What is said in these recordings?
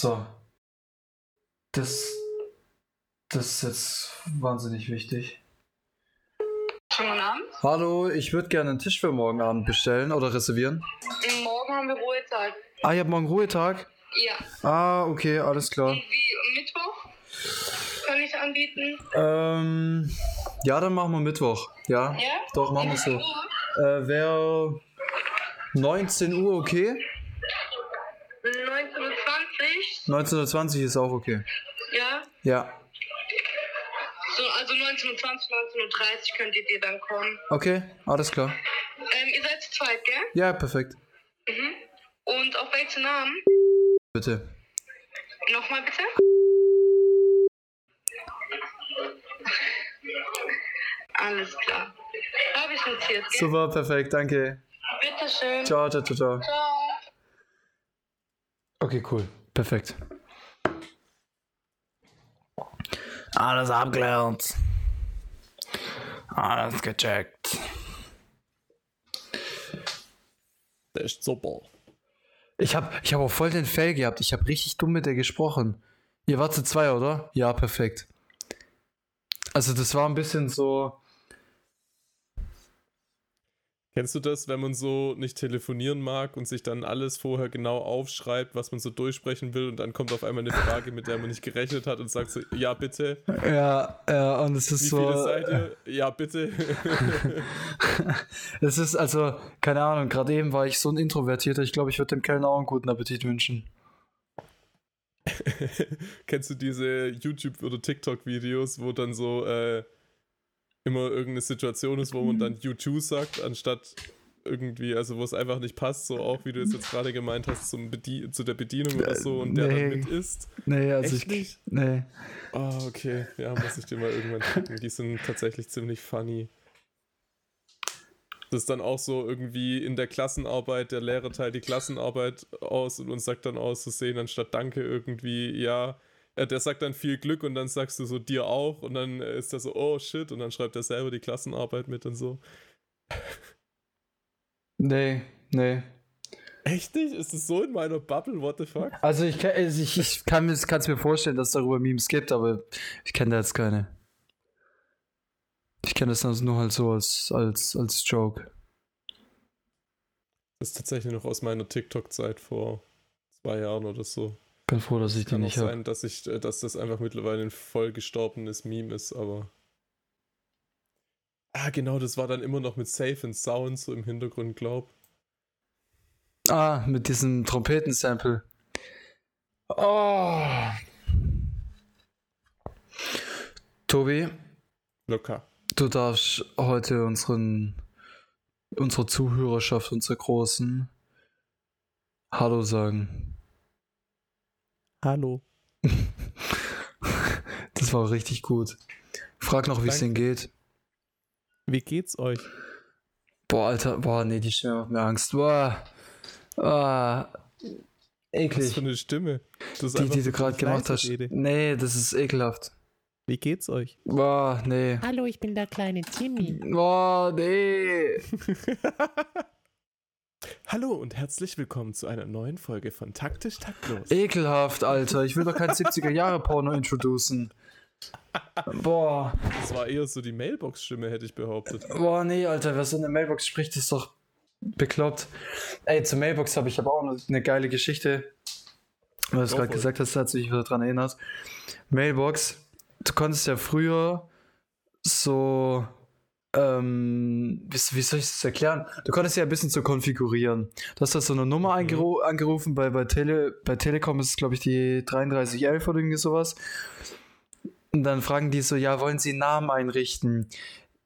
So. Das, das ist jetzt wahnsinnig wichtig. Schönen Abend. Hallo, ich würde gerne einen Tisch für morgen Abend bestellen oder reservieren. Morgen haben wir Ruhetag. Ah, ihr habt morgen Ruhetag? Ja. Ah, okay, alles klar. Und wie Mittwoch? Kann ich anbieten? Ähm, ja, dann machen wir Mittwoch. Ja? Ja? Doch, machen wir so. Äh, Wäre 19 Uhr okay? 19.20 19.20 Uhr ist auch okay. Ja. Ja. So, also 19.20 19.30 Uhr könnt ihr dir dann kommen. Okay, alles klar. Ähm, ihr seid zu zweit, gell? Ja, perfekt. Mhm. Und auf welchen Namen? Bitte. Nochmal bitte? Alles klar. Habe ich notiert, gell? Super, perfekt, danke. Bitteschön. Ciao, ciao, ciao, ciao. Ciao. Okay, cool. Perfekt. Alles abgelernt. Alles gecheckt. Der ist super. Ich habe ich hab auch voll den Fail gehabt. Ich habe richtig dumm mit der gesprochen. Ihr wart zu zwei, oder? Ja, perfekt. Also das war ein bisschen so. Kennst du das, wenn man so nicht telefonieren mag und sich dann alles vorher genau aufschreibt, was man so durchsprechen will und dann kommt auf einmal eine Frage, mit der man nicht gerechnet hat und sagt so, ja bitte, Ja, ja, und es ist wie so. viele seid ihr? Ja bitte. Es ist also, keine Ahnung, gerade eben war ich so ein Introvertierter. Ich glaube, ich würde dem Kellner auch einen guten Appetit wünschen. Kennst du diese YouTube- oder TikTok-Videos, wo dann so äh, immer irgendeine Situation ist, wo man dann YouTube sagt, anstatt irgendwie, also wo es einfach nicht passt, so auch wie du es jetzt gerade gemeint hast, zum zu der Bedienung oder so und der dann Nee. mit isst. Nee, also Echt ich. nicht? Nee. Oh, okay. Ja, muss ich dir mal irgendwann schicken. Die sind tatsächlich ziemlich funny. Das ist dann auch so irgendwie in der Klassenarbeit, der Lehrer teilt die Klassenarbeit aus und uns sagt dann aus zu sehen, anstatt Danke irgendwie, ja, der sagt dann viel Glück und dann sagst du so dir auch und dann äh, ist er so, oh shit, und dann schreibt er selber die Klassenarbeit mit und so. Nee, nee. Echt nicht? Ist es so in meiner Bubble? What the fuck? Also ich, kann- also ich, ich kann es mir vorstellen, dass es darüber Memes gibt, aber ich kenne da jetzt keine. Ich kenne das also nur halt so als, als, als Joke. Das ist tatsächlich noch aus meiner TikTok-Zeit vor zwei Jahren oder so. Bin froh, dass ich die Kann auch nicht habe. sein, dass, ich, äh, dass das einfach mittlerweile ein voll gestorbenes Meme ist, aber. Ah, genau, das war dann immer noch mit Safe and Sound so im Hintergrund, glaub. Ah, mit diesem Trompetensample. Oh. Tobi, Locker. du darfst heute unseren, unsere Zuhörerschaft, unsere Großen, Hallo sagen. Hallo. Das war richtig gut. Frag noch, wie es denen geht. Wie geht's euch? Boah, Alter, boah, nee, die Stimme macht mir Angst. Boah, boah, Was eklig. für eine Stimme. Das ist Die, die du gerade gemacht hast. Fleißrede. Nee, das ist ekelhaft. Wie geht's euch? Boah, nee. Hallo, ich bin der kleine Timmy. Boah, nee. Hallo und herzlich willkommen zu einer neuen Folge von Taktisch Taktlos. Ekelhaft, Alter. Ich will doch kein 70er-Jahre-Porno introducen. Boah. Das war eher so die Mailbox-Stimme, hätte ich behauptet. Boah, nee, Alter. Wer so in der Mailbox spricht, ist doch bekloppt. Ey, zur Mailbox habe ich aber auch noch eine geile Geschichte. Weil du es gerade gesagt hast, hat sich wieder dran erinnert. Mailbox. Du konntest ja früher so. Ähm, wie, wie soll ich das erklären? Du konntest ja ein bisschen so konfigurieren. Du hast da so eine Nummer Mhm. angeru angerufen, bei, bei, Tele bei Telekom ist es, glaube ich, die 3311 oder irgendwie sowas. Und dann fragen die so, ja, wollen Sie einen Namen einrichten?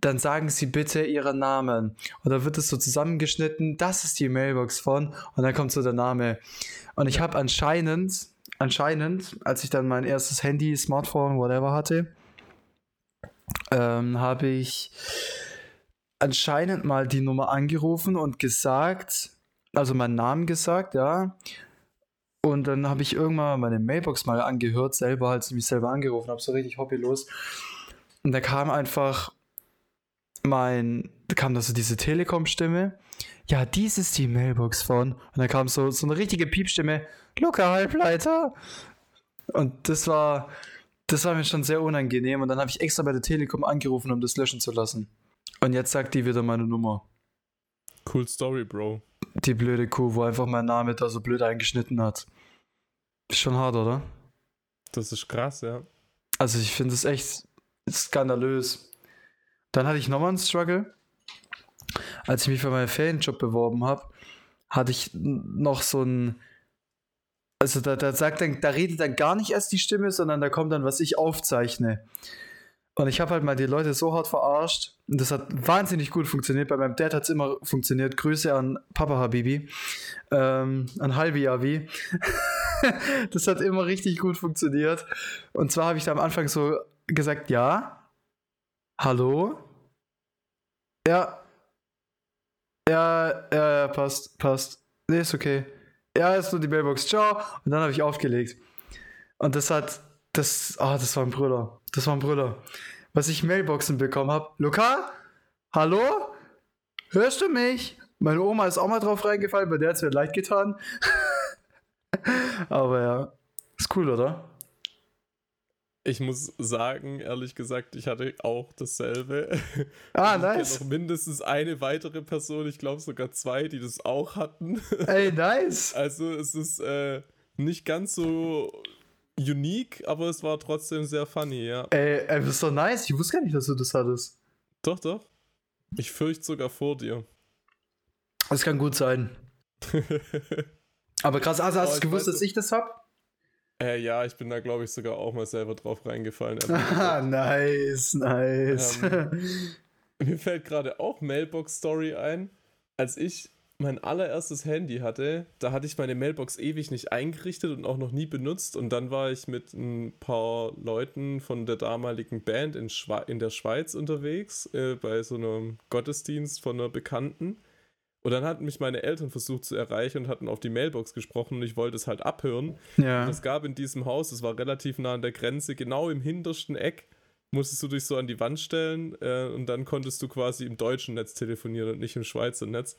Dann sagen Sie bitte Ihren Namen. Und dann wird es so zusammengeschnitten, das ist die Mailbox von, und dann kommt so der Name. Und ich habe anscheinend, anscheinend, als ich dann mein erstes Handy, Smartphone, whatever hatte, ähm, habe ich anscheinend mal die Nummer angerufen und gesagt, also meinen Namen gesagt, ja. Und dann habe ich irgendwann meine Mailbox mal angehört, selber, als ich mich selber angerufen habe, so richtig hobbylos. Und da kam einfach mein, da kam da so diese Telekom-Stimme. ja, dies ist die Mailbox von. Und dann kam so, so eine richtige Piepstimme, Luca Halbleiter. Und das war, das war mir schon sehr unangenehm. Und dann habe ich extra bei der Telekom angerufen, um das löschen zu lassen. Und jetzt sagt die wieder meine Nummer. Cool Story, Bro. Die blöde Kuh, wo einfach mein Name da so blöd eingeschnitten hat. Ist schon hart, oder? Das ist krass, ja. Also ich finde es echt skandalös. Dann hatte ich nochmal einen Struggle. Als ich mich für meinen Ferienjob beworben habe, hatte ich noch so ein. Also da, da sagt dann, da redet dann gar nicht erst die Stimme, sondern da kommt dann, was ich aufzeichne. Und ich habe halt mal die Leute so hart verarscht. Und das hat wahnsinnig gut funktioniert. Bei meinem Dad hat es immer funktioniert. Grüße an Papa Habibi. Ähm, an Halbi Abi. das hat immer richtig gut funktioniert. Und zwar habe ich da am Anfang so gesagt, ja. Hallo? Ja. Ja, ja, ja, passt, passt. Nee, ist okay. Ja, ist nur die Mailbox. Ciao. Und dann habe ich aufgelegt. Und das hat, das, ah, das war ein Brüller. Das war ein Brüller. Was ich Mailboxen bekommen habe. Luca? Hallo? Hörst du mich? Meine Oma ist auch mal drauf reingefallen, bei der hat es mir leid getan. Aber ja, ist cool, oder? Ich muss sagen, ehrlich gesagt, ich hatte auch dasselbe. Ah, nice. noch mindestens eine weitere Person, ich glaube sogar zwei, die das auch hatten. Ey, nice. Also es ist äh, nicht ganz so unique, aber es war trotzdem sehr funny, ja. Ey, ey, das ist doch nice. Ich wusste gar nicht, dass du das hattest. Doch, doch. Ich fürchte sogar vor dir. Das kann gut sein. Aber krass, also hast Oh, du ich gewusst, dass ich das hab? Äh, ja, ich bin da, glaube ich, sogar auch mal selber drauf reingefallen. Ah, nice, nice. Ähm, Mir fällt gerade auch Mailbox-Story ein. Als ich mein allererstes Handy hatte, da hatte ich meine Mailbox ewig nicht eingerichtet und auch noch nie benutzt. Und dann war ich mit ein paar Leuten von der damaligen Band in, Schwe in der Schweiz unterwegs, äh, bei so einem Gottesdienst von einer Bekannten. Und dann hatten mich meine Eltern versucht zu erreichen und hatten auf die Mailbox gesprochen und ich wollte es halt abhören. ja. Und es gab in diesem Haus, es war relativ nah an der Grenze, genau im hintersten Eck, musstest du dich so an die Wand stellen äh, und dann konntest du quasi im deutschen Netz telefonieren und nicht im Schweizer Netz.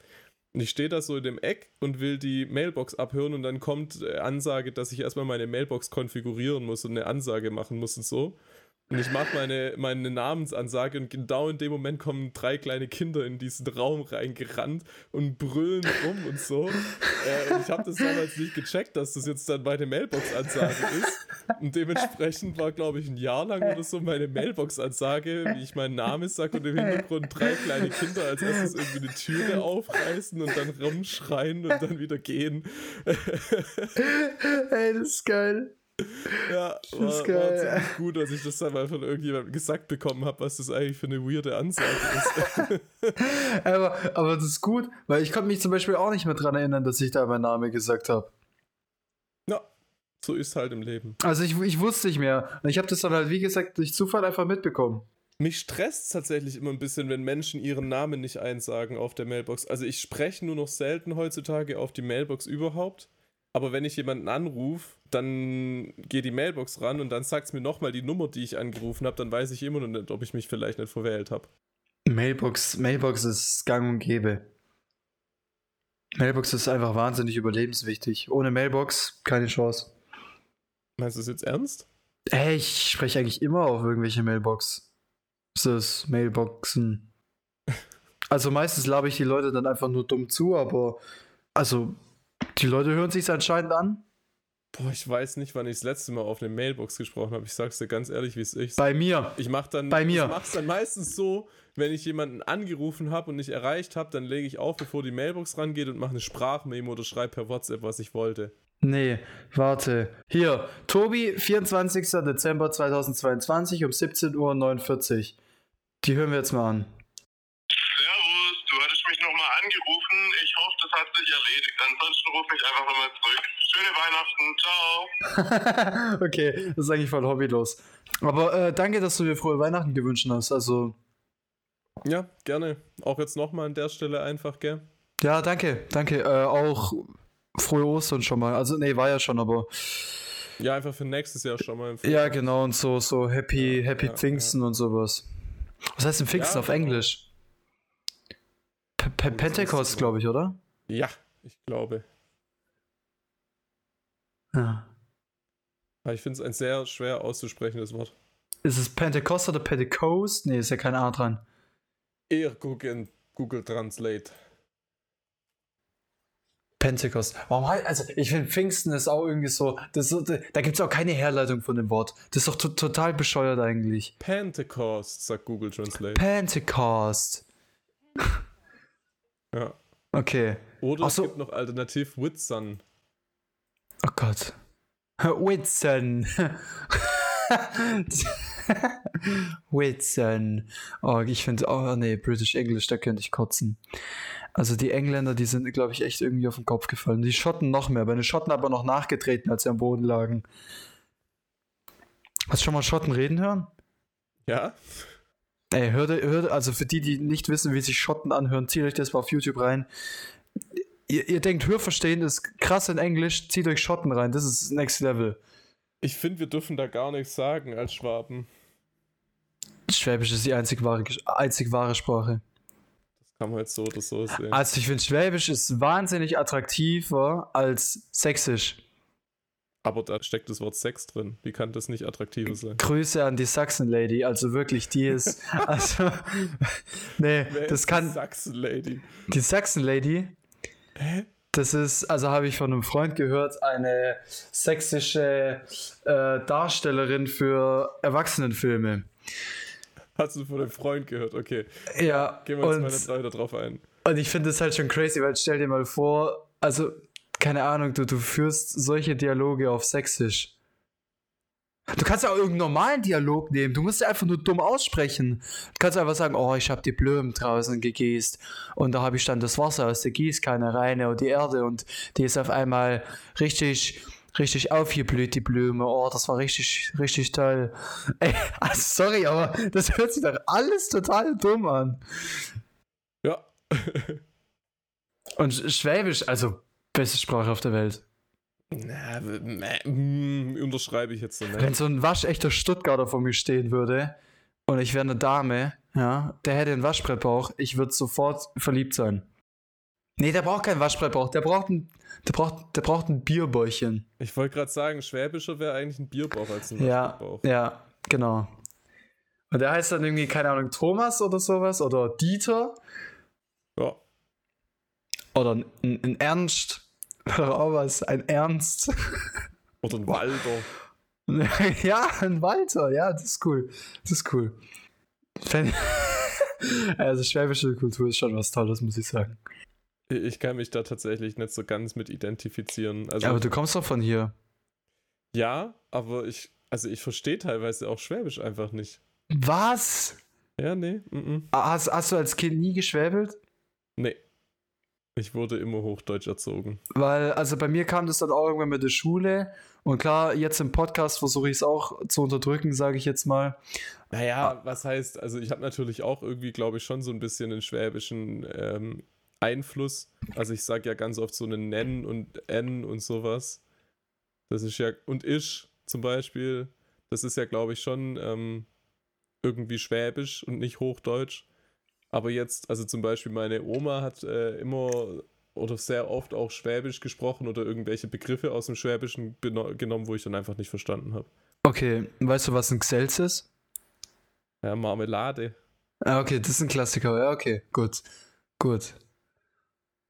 Und ich stehe da so in dem Eck und will die Mailbox abhören und dann kommt äh, Ansage, dass ich erstmal meine Mailbox konfigurieren muss und eine Ansage machen muss und so. Und ich mache meine, meine Namensansage und genau in dem Moment kommen drei kleine Kinder in diesen Raum reingerannt und brüllen rum und so. Äh, und ich habe das damals nicht gecheckt, dass das jetzt dann meine Mailbox-Ansage ist. Und dementsprechend war, glaube ich, ein Jahr lang oder so meine Mailbox-Ansage, wie ich meinen Namen sage und im Hintergrund drei kleine Kinder als erstes irgendwie eine Türe aufreißen und dann rumschreien und dann wieder gehen. Ey, das ist geil. Ja, Das war, ist war geil. ziemlich gut, dass ich das dann mal von irgendjemandem gesagt bekommen habe, was das eigentlich für eine weirde Ansage ist. Aber, aber das ist gut, weil ich konnte mich zum Beispiel auch nicht mehr dran erinnern, dass ich da meinen Namen gesagt habe. ja, so ist halt im Leben. Also ich, ich wusste nicht mehr. Und ich habe das dann halt, wie gesagt, durch Zufall einfach mitbekommen. Mich stresst tatsächlich immer ein bisschen, wenn Menschen ihren Namen nicht einsagen auf der Mailbox. Also ich spreche nur noch selten heutzutage auf die Mailbox überhaupt. Aber wenn ich jemanden anrufe, dann geht die Mailbox ran und dann sagt es mir nochmal die Nummer, die ich angerufen habe. Dann weiß ich immer noch nicht, ob ich mich vielleicht nicht verwählt habe. Mailbox, Mailbox ist gang und gäbe. Mailbox ist einfach wahnsinnig überlebenswichtig. Ohne Mailbox keine Chance. Meinst du es jetzt ernst? Ey, ich spreche eigentlich immer auf irgendwelche Mailbox. Ist Mailboxen? Also meistens labe ich die Leute dann einfach nur dumm zu, aber also die Leute hören sich anscheinend an. Boah, ich weiß nicht, wann ich das letzte Mal auf eine Mailbox gesprochen habe. Ich sag's dir ganz ehrlich, wie es ist. Bei mir. Ich mach dann, Bei mir. Ich mach's dann meistens so, wenn ich jemanden angerufen habe und nicht erreicht habe, dann lege ich auf, bevor die Mailbox rangeht und mache eine Sprachmemo oder schreibe per WhatsApp, was ich wollte. Nee, warte. Hier, Tobi, 24. Dezember 2022 um 17.49 Uhr. Die hören wir jetzt mal an. Servus, du hattest mich nochmal angerufen. Ich hoffe, das hat sich erledigt. Ansonsten ruf mich einfach nochmal zurück. Schöne Weihnachten, ciao. okay, das ist eigentlich voll hobbylos. Aber äh, danke, dass du dir frohe Weihnachten gewünscht hast. Also, Ja, gerne. Auch jetzt nochmal an der Stelle einfach, gell? ja, danke, danke. Äh, auch frohe Ostern schon mal. Also, nee, war ja schon, aber Ja, einfach für nächstes Jahr schon mal. ja, genau. Und so, so Happy, Ja, Happy ja, Pfingsten und sowas. Was heißt denn Pfingsten Ja, auf genau. Englisch? P P Pentecost, glaube ich, oder? Ja, ich glaube. Ja. Ich finde es ein sehr schwer auszusprechendes Wort. Ist es Pentecost oder Pentecost? Nee, ist ja kein A dran. Eher gucken Google Translate. Pentecost. Warum halt, also ich finde Pfingsten ist auch irgendwie so, das, da gibt es auch keine Herleitung von dem Wort. Das ist doch to total bescheuert eigentlich. Pentecost, sagt Google Translate. Pentecost. Ja. Okay. Oder Ach es so. gibt noch alternativ Whitsun. Oh Gott. Whitson. Whitson. Oh, ich finde, oh nee, British English, da könnte ich kotzen. Also die Engländer, die sind, glaube ich, echt irgendwie auf den Kopf gefallen. Die Schotten noch mehr. Bei den Schotten aber noch nachgetreten, als sie am Boden lagen. Hast du schon mal Schotten reden hören? Ja? Ey, hört, hört, also für die, die nicht wissen, wie sich Schotten anhören, zieht euch das mal auf YouTube rein. Ihr, ihr denkt, Hörverstehen ist krass in Englisch, zieht euch Schotten rein, das ist Next Level. Ich finde, wir dürfen da gar nichts sagen als Schwaben. Schwäbisch ist die einzig wahre, einzig wahre Sprache. Das kann man jetzt so oder so sehen. Also ich finde, Schwäbisch ist wahnsinnig attraktiver als Sächsisch. Aber da steckt das Wort Sex drin. Wie kann das nicht attraktiver sein? Grüße an die Sachsen-Lady, also wirklich, die ist, also, nee, Wer das kann, die Sachsen-Lady. die Sachsen-Lady? Das ist, also habe ich von einem Freund gehört, eine sächsische äh, Darstellerin für Erwachsenenfilme. Hast du von einem Freund gehört? Okay. Ja, Gehen wir jetzt mal weiter drauf ein. und ich finde das halt schon crazy, weil stell dir mal vor, also, keine Ahnung, du, du führst solche Dialoge auf Sächsisch. Du kannst ja auch irgendeinen normalen Dialog nehmen. Du musst ja einfach nur dumm aussprechen. Du kannst einfach sagen, oh, ich habe die Blumen draußen gegießt und da habe ich dann das Wasser aus der Gießkanne rein und die Erde und die ist auf einmal richtig, richtig aufgeblüht, die Blume. Oh, das war richtig, richtig toll. Ey, also sorry, aber das hört sich doch alles total dumm an. Ja. Und Schwäbisch, also beste Sprache auf der Welt. Na, mäh, mm, unterschreibe ich jetzt so Wenn nicht. so ein waschechter Stuttgarter vor mir stehen würde und ich wäre eine Dame, ja, der hätte einen Waschbrettbauch, ich würde sofort verliebt sein. Nee, der braucht keinen Waschbrettbauch, der braucht ein, der braucht, der braucht ein Bierbäuchchen. Ich wollte gerade sagen, Schwäbischer wäre eigentlich ein Bierbauch als ein Ja, Waschbrettbauch. ja, genau. Und der heißt dann irgendwie, keine Ahnung, Thomas oder sowas oder Dieter Ja. oder ein, ein Ernst oder auch was, ein Ernst. Oder ein Walder. ja, ein Walter, ja, das ist cool. Das ist cool. Also schwäbische Kultur ist schon was Tolles, muss ich sagen. Ich- kann mich da tatsächlich nicht so ganz mit identifizieren. Also, Aber du kommst doch von hier. ja, aber ich, also ich verstehe teilweise auch Schwäbisch einfach nicht. Was? Ja, nee, mm, mm. Hast, hast du als Kind nie geschwäbelt? nee. Ich wurde immer Hochdeutsch erzogen. Weil, also bei mir kam das dann auch irgendwann mit der Schule. Und klar, jetzt im Podcast versuche ich es auch zu unterdrücken, sage ich jetzt mal. Naja, was heißt, also ich habe natürlich auch irgendwie, glaube ich, schon so ein bisschen einen schwäbischen ähm, Einfluss. Also ich sage ja ganz oft so einen Nen und N und sowas. Das ist ja, und ich zum Beispiel, das ist ja, glaube ich, schon ähm, irgendwie schwäbisch und nicht hochdeutsch. Aber jetzt, also zum Beispiel meine Oma hat äh, immer oder sehr oft auch Schwäbisch gesprochen oder irgendwelche Begriffe aus dem Schwäbischen genommen, wo ich dann einfach nicht verstanden habe. Okay, weißt du, was ein Gsels ist? Ja, Marmelade. Ah, okay, das ist ein Klassiker. Ja, okay, gut. Gut.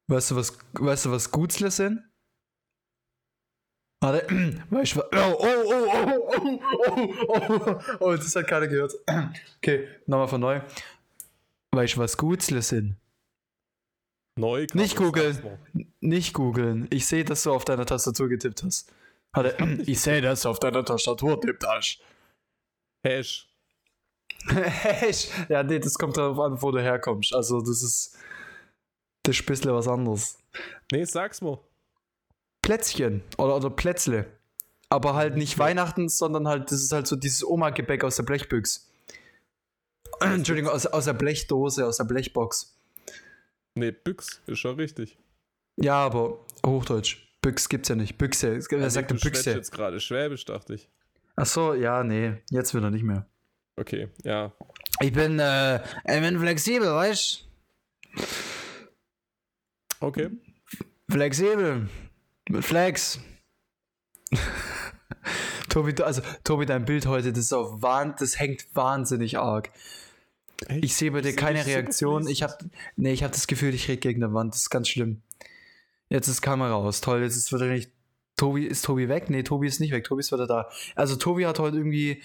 Weißt du, was, weißt du, was Gutzle sind? Warte, weißt du, wa- oh, oh, oh, oh, oh, oh, oh, oh, oh, das hat keiner gehört. Okay, nochmal von neu. Weißt du, was Gutzle sind? Neu. Nicht googeln. Nicht googeln. Ich sehe, dass du auf deiner Tastatur getippt hast. Warte, ich sehe, dass du auf deiner Tastatur getippt hast. Hash. Echt? ja, nee, das kommt darauf an, wo du herkommst. Also, das ist. Das ist ein bisschen was anderes. Nee, sag's mal. Plätzchen oder, oder Plätzle. Aber halt nicht Weihnachten, sondern halt, das ist halt so dieses Oma-Gebäck aus der Blechbüchse. Entschuldigung, aus, aus der Blechdose, aus der Blechbox. Nee, Büchs ist schon richtig. Ja, aber Hochdeutsch. Büchs gibt's ja nicht. Büchse. Wer Nee, sagt du Büchse? jetzt gerade Schwäbisch, dachte ich. Ach so, ja, nee. Jetzt wieder nicht mehr. Okay, ja. Ich bin, äh, ich bin flexibel, weißt Okay. Flexibel. Mit Flex. Tobi, also Tobi, dein Bild heute, das ist auf Wahn, das hängt wahnsinnig arg. Echt? Ich sehe bei dir keine Reaktion. Ich habe, nee, ich habe das Gefühl, ich rede gegen die Wand. Das ist ganz schlimm. Jetzt ist Kamera aus. Toll, jetzt ist wieder nicht. Tobi, ist Tobi weg? Nee, Tobi ist nicht weg. Tobi ist wieder da. Also Tobi hat heute irgendwie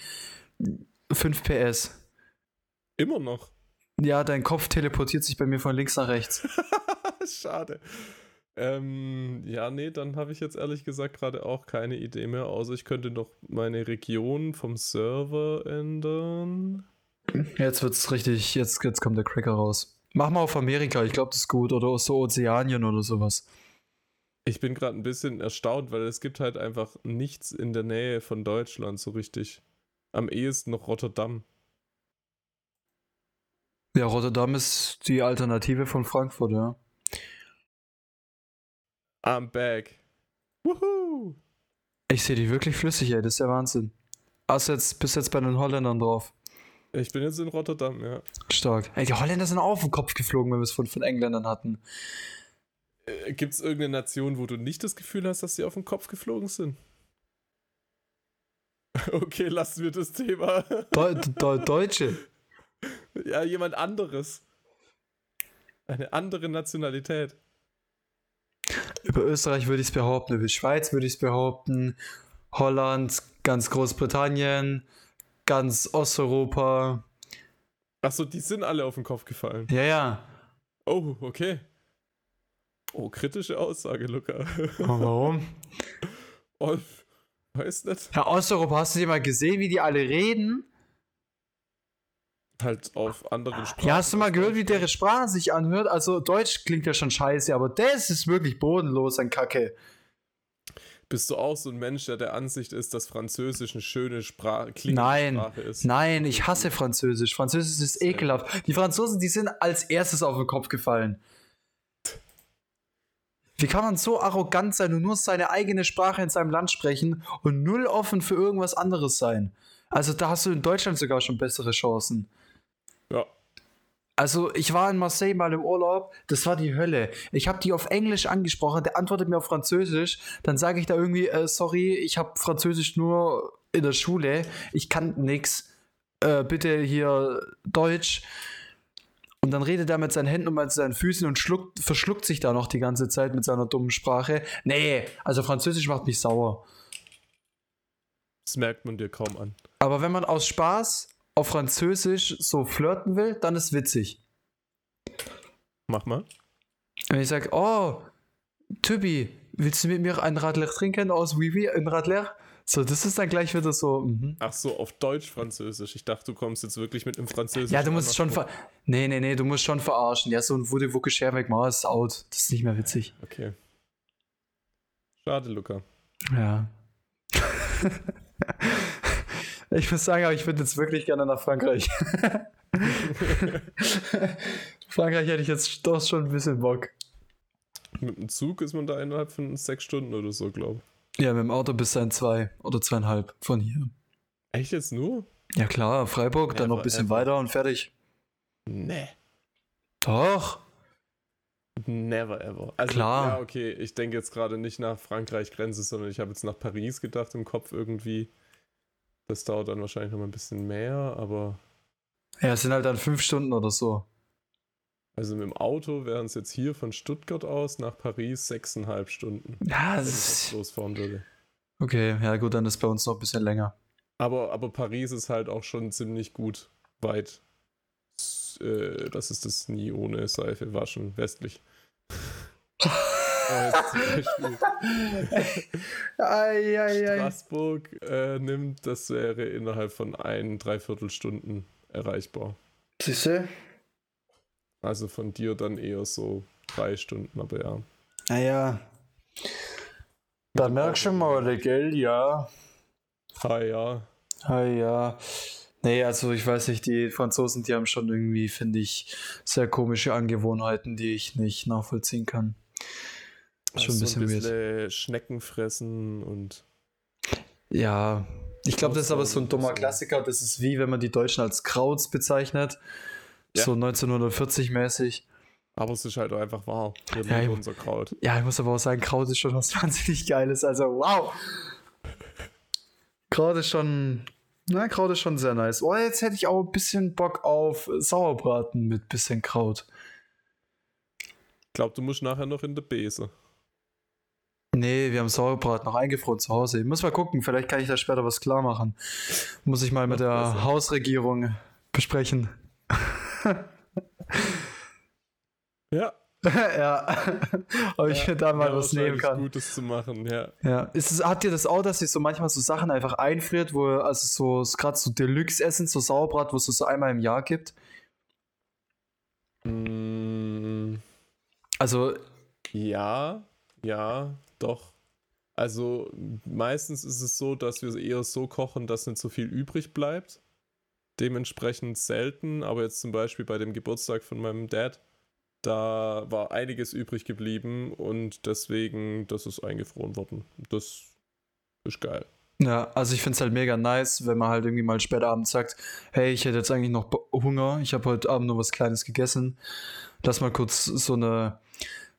5 PS. Immer noch. Ja, dein Kopf teleportiert sich bei mir von links nach rechts. Schade. Ähm, ja, nee, dann habe ich jetzt ehrlich gesagt gerade auch keine Idee mehr, außer ich könnte noch meine Region vom Server ändern. Jetzt wird's richtig, jetzt, jetzt kommt der Cracker raus. Mach mal auf Amerika, ich glaube, das ist gut. Oder so Ozeanien oder sowas. Ich bin gerade ein bisschen erstaunt, weil es gibt halt einfach nichts in der Nähe von Deutschland so richtig. Am ehesten noch Rotterdam. Ja, Rotterdam ist die Alternative von Frankfurt, ja. I'm back. Woohoo! Ich sehe die wirklich flüssig, ey, das ist ja Wahnsinn. Hast jetzt, bist jetzt bei den Holländern drauf. Ich bin jetzt in Rotterdam, ja. Stark. Ey, die Holländer sind auch auf den Kopf geflogen, wenn wir es von, von Engländern hatten. Äh, Gibt es irgendeine Nation, wo du nicht das Gefühl hast, dass sie auf den Kopf geflogen sind? Okay, lassen wir das Thema. Deu Deu Deutsche. Ja, jemand anderes. Eine andere Nationalität. Über Österreich würde ich es behaupten, über die Schweiz würde ich es behaupten, Holland, ganz Großbritannien, ganz Osteuropa. Achso, die sind alle auf den Kopf gefallen. Ja, ja. Oh, okay. Oh, kritische Aussage, Luca. Warum? Oh, weiß nicht. Ja, Osteuropa, hast du dir mal gesehen, wie die alle reden? Halt auf anderen Sprachen. Ja, hast du mal gehört, wie deren Sprache sich anhört? Also Deutsch klingt ja schon scheiße, aber das ist wirklich bodenlos an Kacke. Bist du auch so ein Mensch, der der Ansicht ist, dass Französisch eine schöne Sprache, Nein, Sprache ist? nein, ich hasse Französisch. Französisch ist ekelhaft. Die Franzosen, die sind als erstes auf den Kopf gefallen. Wie kann man so arrogant sein und nur seine eigene Sprache in seinem Land sprechen und null offen für irgendwas anderes sein? Also da hast du in Deutschland sogar schon bessere Chancen. Ja. Also ich war in Marseille mal im Urlaub, das war die Hölle. Ich habe die auf Englisch angesprochen, der antwortet mir auf Französisch, dann sage ich da irgendwie, äh, sorry, ich habe Französisch nur in der Schule, ich kann nix, äh, bitte hier Deutsch. Und dann redet er mit seinen Händen und mit seinen Füßen und schluckt, verschluckt sich da noch die ganze Zeit mit seiner dummen Sprache. Nee, also Französisch macht mich sauer. Das merkt man dir kaum an. Aber wenn man aus Spaß auf Französisch so flirten will, dann ist witzig. Mach mal. Wenn ich sage, oh, Tübi, willst du mit mir ein Radler trinken aus Wiwi, ein Radler? So, das ist dann gleich wieder so, mhm. Ach so, auf Deutsch-Französisch. Ich dachte, du kommst jetzt wirklich mit einem Französisch. Ja, du musst schon ver... Nee, nee, nee, du musst schon verarschen. Ja, so ein Wurde Wucke Scherweg mal ist out. Das ist nicht mehr witzig. Okay. Schade, Luca. Ja. ich muss sagen, aber ich würde jetzt wirklich gerne nach Frankreich. Frankreich hätte ich jetzt doch schon ein bisschen Bock. Mit dem Zug ist man da innerhalb von sechs Stunden oder so, glaube Ja, mit dem Auto bis dann zwei oder zweieinhalb von hier. ich. Echt jetzt nur? Ja klar, Freiburg, dann noch ein bisschen weiter und fertig. Nee. Doch. Never ever. Also, Klar. Ja, okay, ich denke jetzt gerade nicht nach Frankreich-Grenze, sondern ich habe jetzt nach Paris gedacht im Kopf irgendwie. Das dauert dann wahrscheinlich noch mal ein bisschen mehr, aber Ja, es sind halt dann fünf Stunden oder so. also mit dem Auto wären es jetzt hier von Stuttgart aus nach Paris sechseinhalb Stunden, Ja, das ist. losfahren würde. Okay, ja gut, dann ist bei uns noch ein bisschen länger. Aber, aber Paris ist halt auch schon ziemlich gut weit. Äh, das ist das nie ohne Seife waschen, westlich. Äh, zum Beispiel Straßburg äh, nimmt, das wäre innerhalb von ein, dreiviertel Stunden erreichbar. Siehste? Also von dir dann eher so drei Stunden, aber ja. Naja. Da merkst du mal, gell, ja. Ah ja. Ah, ja. Nee, also ich weiß nicht, die Franzosen, die haben schon irgendwie, finde ich, sehr komische Angewohnheiten, die ich nicht nachvollziehen kann. Schon ein so bisschen weird. bisschen Schnecken fressen und Ja, ich glaube, das ist aber so ein dummer. Klassiker. Das ist wie, wenn man die Deutschen als Krauts bezeichnet. Ja. So 1940 mäßig. Aber es ist halt auch einfach wahr. Wir Ja, ich- unser Kraut. Ja, ich muss aber auch sagen, Kraut ist schon was wahnsinnig Geiles. Also, wow. Kraut ist schon. Na, Kraut ist schon sehr nice. Oh, jetzt hätte ich auch ein bisschen Bock auf Sauerbraten mit bisschen Kraut. Ich glaube, du musst nachher noch in der Bese. Nee, wir haben Sauerbraten noch eingefroren zu Hause. Ich muss mal gucken, vielleicht kann ich da später was klar machen. Muss ich mal mit der. Hausregierung besprechen. Ja. ja, ob ich mir da mal ja, was nehmen kann. Gutes zu machen, ja. Ja, ist es, habt ihr das auch, dass ihr so manchmal so Sachen einfach einfriert, wo also so gerade so Deluxe-Essen, so Sauerbrat, wo es so einmal im Jahr gibt? Mm, Also, ja, ja, doch. Also meistens ist es so, dass wir eher so kochen, dass nicht so viel übrig bleibt. Dementsprechend selten, aber jetzt zum Beispiel bei dem Geburtstag von meinem Dad, da war einiges übrig geblieben und deswegen, das ist eingefroren worden. Das ist geil. ja, also ich finde es halt mega nice, wenn man halt irgendwie mal später abends sagt, hey, ich hätte jetzt eigentlich noch Hunger, ich habe heute Abend nur was Kleines gegessen. Lass mal kurz so eine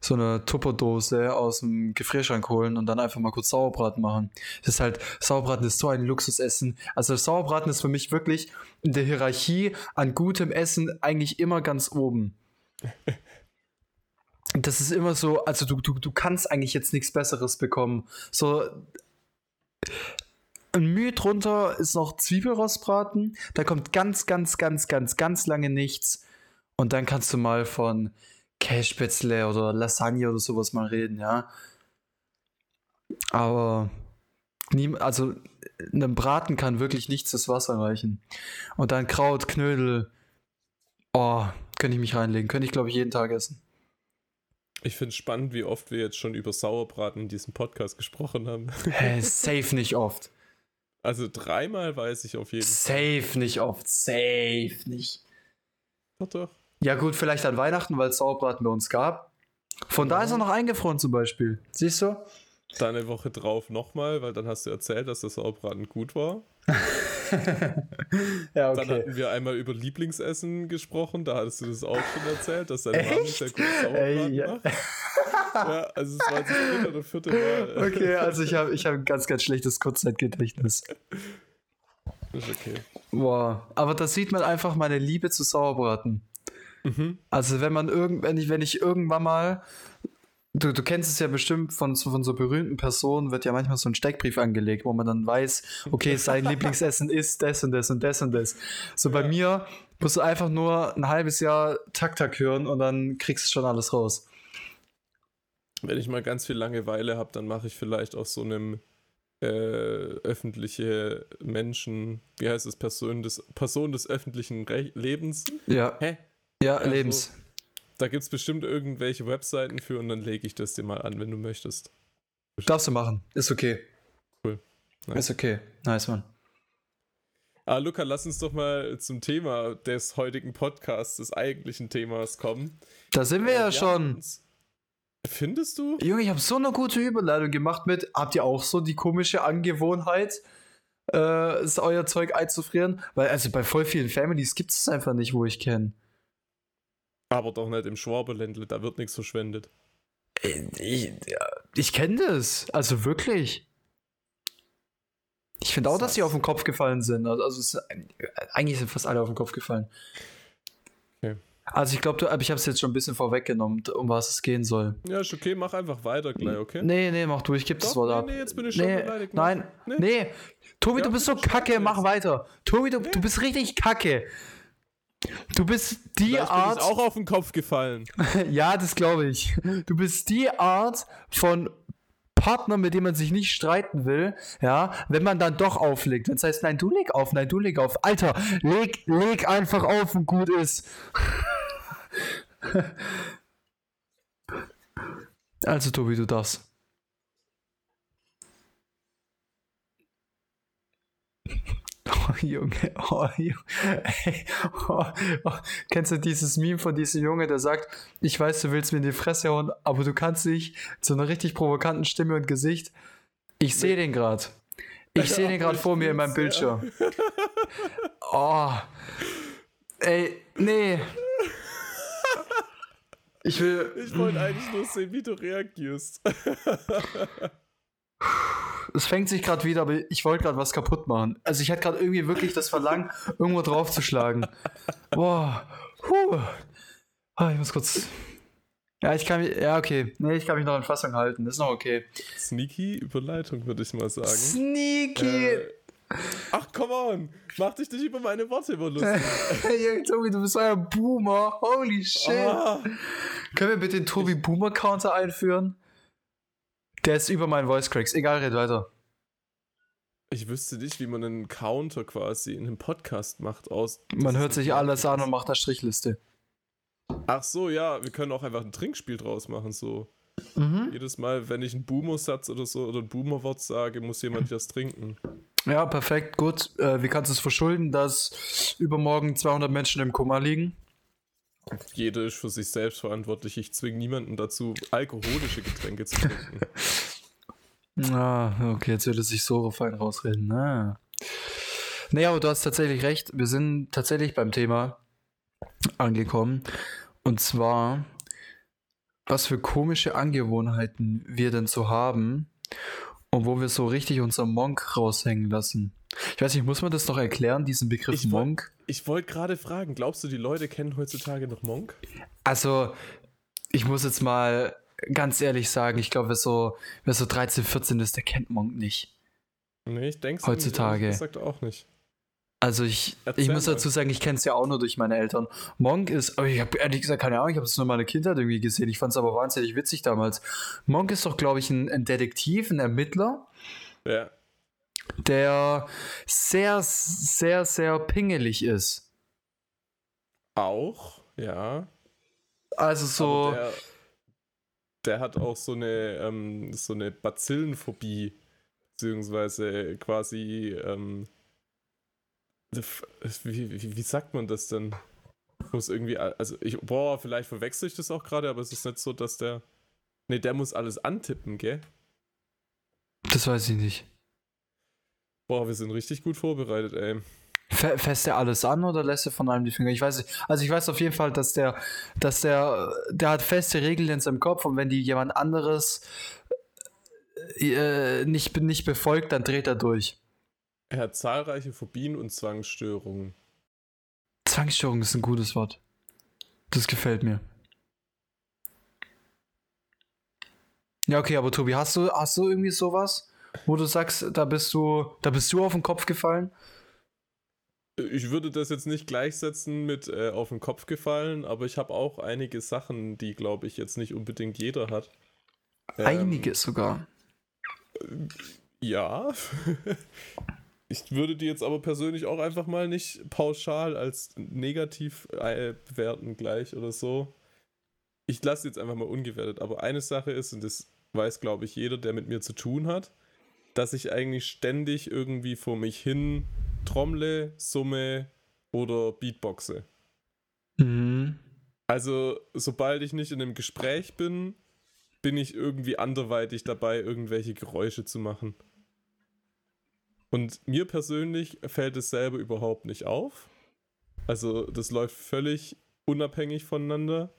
so eine Tupperdose aus dem Gefrierschrank holen und dann einfach mal kurz Sauerbraten machen. Das ist halt, Sauerbraten ist so ein Luxusessen. Also Sauerbraten ist für mich wirklich in der Hierarchie an gutem Essen eigentlich immer ganz oben. Das ist immer so, also du, du, du kannst eigentlich jetzt nichts Besseres bekommen. So, ein Mühe drunter ist noch Zwiebelrostbraten. Da kommt ganz, ganz, ganz, ganz, ganz lange nichts. Und dann kannst du mal von Kässpätzle oder Lasagne oder sowas mal reden, ja. Aber nie, also einem Braten kann wirklich nichts das Wasser reichen. Und dann Kraut, Knödel. Oh, könnte ich mich reinlegen. Könnte ich, glaube ich, jeden Tag essen. Ich finde es spannend, wie oft wir jetzt schon über Sauerbraten in diesem Podcast gesprochen haben. Hä, safe nicht oft. Also dreimal weiß ich auf jeden Fall. Safe nicht oft. Safe nicht. Doch, doch. Ja, gut, vielleicht an Weihnachten, weil es Sauerbraten bei uns gab. Von da ist er noch eingefroren zum Beispiel. Siehst du? Dann eine Woche drauf nochmal, weil dann hast du erzählt, dass der Sauerbraten gut war. ja, Dann hatten wir einmal über Lieblingsessen gesprochen, da hattest du das auch schon erzählt, dass deine Mami sehr gut Sauerbraten Ey, ja. macht. Ja, also es war das dritte oder vierte Mal. Okay, also ich habe ich hab ein ganz, ganz schlechtes Kurzzeitgedächtnis. Ist okay. Boah, aber da sieht man einfach meine Liebe zu Sauerbraten. Mhm. Also wenn man irgend, wenn ich, wenn ich irgendwann mal, du, du kennst es ja bestimmt von, so- von so berühmten Personen, wird ja manchmal so ein Steckbrief angelegt, wo man dann weiß, okay, sein Lieblingsessen ist das und das und das und das. So bei Ja. mir musst du einfach nur ein halbes Jahr Tak-Tak hören und dann kriegst du schon alles raus. Wenn ich mal ganz viel Langeweile habe, dann mache ich vielleicht aus so einem äh, öffentliche Menschen, wie heißt es, Person des, Person des öffentlichen Re Lebens. Ja, Hä? Ja, Also, Lebens. Da gibt es bestimmt irgendwelche Webseiten für und dann lege ich das dir mal an, wenn du möchtest. Darfst du machen. Ist okay. Cool. Nice. Ist okay. Nice, Mann. Ah, Luca, lass uns doch mal zum Thema des heutigen Podcasts, des eigentlichen Themas kommen. Da sind wir Äh, ja haben schon. Findest du? Junge, ich habe so eine gute Überleitung gemacht mit, habt ihr auch so die komische Angewohnheit, äh, ist euer Zeug einzufrieren? Weil, also bei voll vielen Families gibt es einfach nicht, wo ich kenne. Aber doch nicht im Schwaberländle, da wird nichts verschwendet. Ich, ja, ich kenne das, also wirklich. Ich finde auch, dass sie auf den Kopf gefallen sind. Also, also es, eigentlich sind fast alle auf den Kopf gefallen. Okay. Also ich glaube, ich habe es jetzt schon ein bisschen vorweggenommen, um was es gehen soll. Ja, ist okay, mach einfach weiter gleich, okay? Nee, nee, mach du, ich gebe das Wort nee, ab. nee, jetzt bin ich schon nee, beleidigt. Nein, Nee. nee. Tobi, Ja, du bist so kacke, mach weiter. Tobi, du, du bist richtig kacke. Du bist die Vielleicht bin Art. ich auch auf den Kopf gefallen. ja, das glaube ich. Du bist die Art von Partner, mit dem man sich nicht streiten will, ja, wenn man dann doch auflegt. Wenn es heißt, nein, du leg auf, nein, du leg auf. Alter, leg, leg einfach auf und gut ist. also, Tobi, du darfst. Oh, Junge, oh, Junge. Ey, oh, oh. Kennst du dieses Meme von diesem Junge, der sagt, ich weiß, du willst mir in die Fresse hauen, aber du kannst nicht zu einer richtig provokanten Stimme und Gesicht. Ich sehe den gerade. Ich sehe den gerade vor mir in meinem. Bildschirm. Oh. Ey, nee. Ich will. Ich wollte eigentlich nur sehen, wie du reagierst. Es fängt sich gerade wieder, aber ich wollte gerade was kaputt machen. Also ich hatte gerade irgendwie wirklich das Verlangen, irgendwo draufzuschlagen. Boah. Puh. Ah, ich muss kurz. Ja, ich kann mich. Ja, okay. Nee, ich kann mich noch in Fassung halten. Das ist noch okay. Sneaky Überleitung, würde ich mal sagen. Sneaky! Äh, ach, come on! Mach dich nicht über meine Worte immer lustig. Hey, Tobi, du bist ein Boomer. Holy shit. Ah, Können wir bitte den Tobi Boomer Counter einführen? Der ist über meinen Voice Cracks. Egal, red weiter. ich wüsste nicht, wie man einen Counter quasi in einem Podcast macht aus. Man hört sich alles an und macht eine Strichliste. Ach so, ja, wir können auch einfach ein Trinkspiel draus machen, so. Mhm. Jedes Mal, wenn ich einen Boomer-Satz oder so oder ein Boomer-Wort sage, muss jemand das trinken. Ja, perfekt, gut. Äh, wie kannst du es verschulden, dass übermorgen 200 Menschen im Koma liegen? Jeder ist für sich selbst verantwortlich. Ich zwinge niemanden dazu, alkoholische Getränke zu trinken. Ah, okay, jetzt er sich so fein rausreden. Ah. Nee, aber du hast tatsächlich recht. Wir sind tatsächlich beim Thema angekommen. Und zwar, was für komische Angewohnheiten wir denn so haben und wo wir so richtig unser Monk raushängen lassen. Ich weiß nicht, muss man das noch erklären, diesen Begriff Ich Monk? Ich wollte gerade fragen, glaubst du, die Leute kennen heutzutage noch Monk? Also, ich muss jetzt mal ganz ehrlich sagen, ich glaube, wer so, wer so 13, 14 ist, der kennt Monk nicht. Nee, ich denke Heutzutage. sagt auch nicht. Also ich, Erzähl ich muss dazu sagen, ich kenne es ja auch nur durch meine Eltern. Monk ist, aber ich habe ehrlich gesagt keine Ahnung, ich habe es nur in meiner Kindheit irgendwie gesehen. Ich fand es aber wahnsinnig witzig damals. Monk ist doch, glaube ich, ein, ein Detektiv, ein Ermittler, Ja. der sehr, sehr, sehr pingelig ist. Auch, ja. Also so, der, der hat auch so eine, ähm, so eine Bazillenphobie, beziehungsweise quasi, ähm, wie, wie, wie sagt man das denn? Muss irgendwie, also ich, boah, vielleicht verwechsel ich das auch gerade, aber es ist nicht so, dass der, nee, der muss alles antippen, gell? das weiß ich nicht. Boah, wir sind richtig gut vorbereitet, ey. Fässt er alles an oder lässt er von einem die Finger? Ich weiß nicht. Also ich weiß auf jeden Fall, dass der, dass der, der hat feste Regeln in seinem Kopf und wenn die jemand anderes äh, nicht, nicht befolgt, dann dreht er durch. Er hat zahlreiche Phobien und Zwangsstörungen. Zwangsstörung ist ein gutes Wort. Das gefällt mir. Ja, okay, aber Tobi, hast du, hast du irgendwie sowas, wo du sagst, da bist du, da bist du auf den Kopf gefallen? Ich würde das jetzt nicht gleichsetzen mit äh, auf den Kopf gefallen, aber ich habe auch einige Sachen, die, glaube ich, jetzt nicht unbedingt jeder hat. Ähm, Einige sogar. Ja. ich würde die jetzt aber persönlich auch einfach mal nicht pauschal als negativ äh, bewerten gleich oder so. Ich lasse jetzt einfach mal ungewertet. Aber eine Sache ist, und das weiß, glaube ich, jeder, der mit mir zu tun hat, dass ich eigentlich ständig irgendwie vor mich hin trommle, summe oder Beatboxe. Mhm. Also, sobald ich nicht in einem Gespräch bin, bin ich irgendwie anderweitig dabei, irgendwelche Geräusche zu machen. Und mir persönlich fällt es selber überhaupt nicht auf. Also, das läuft völlig unabhängig voneinander.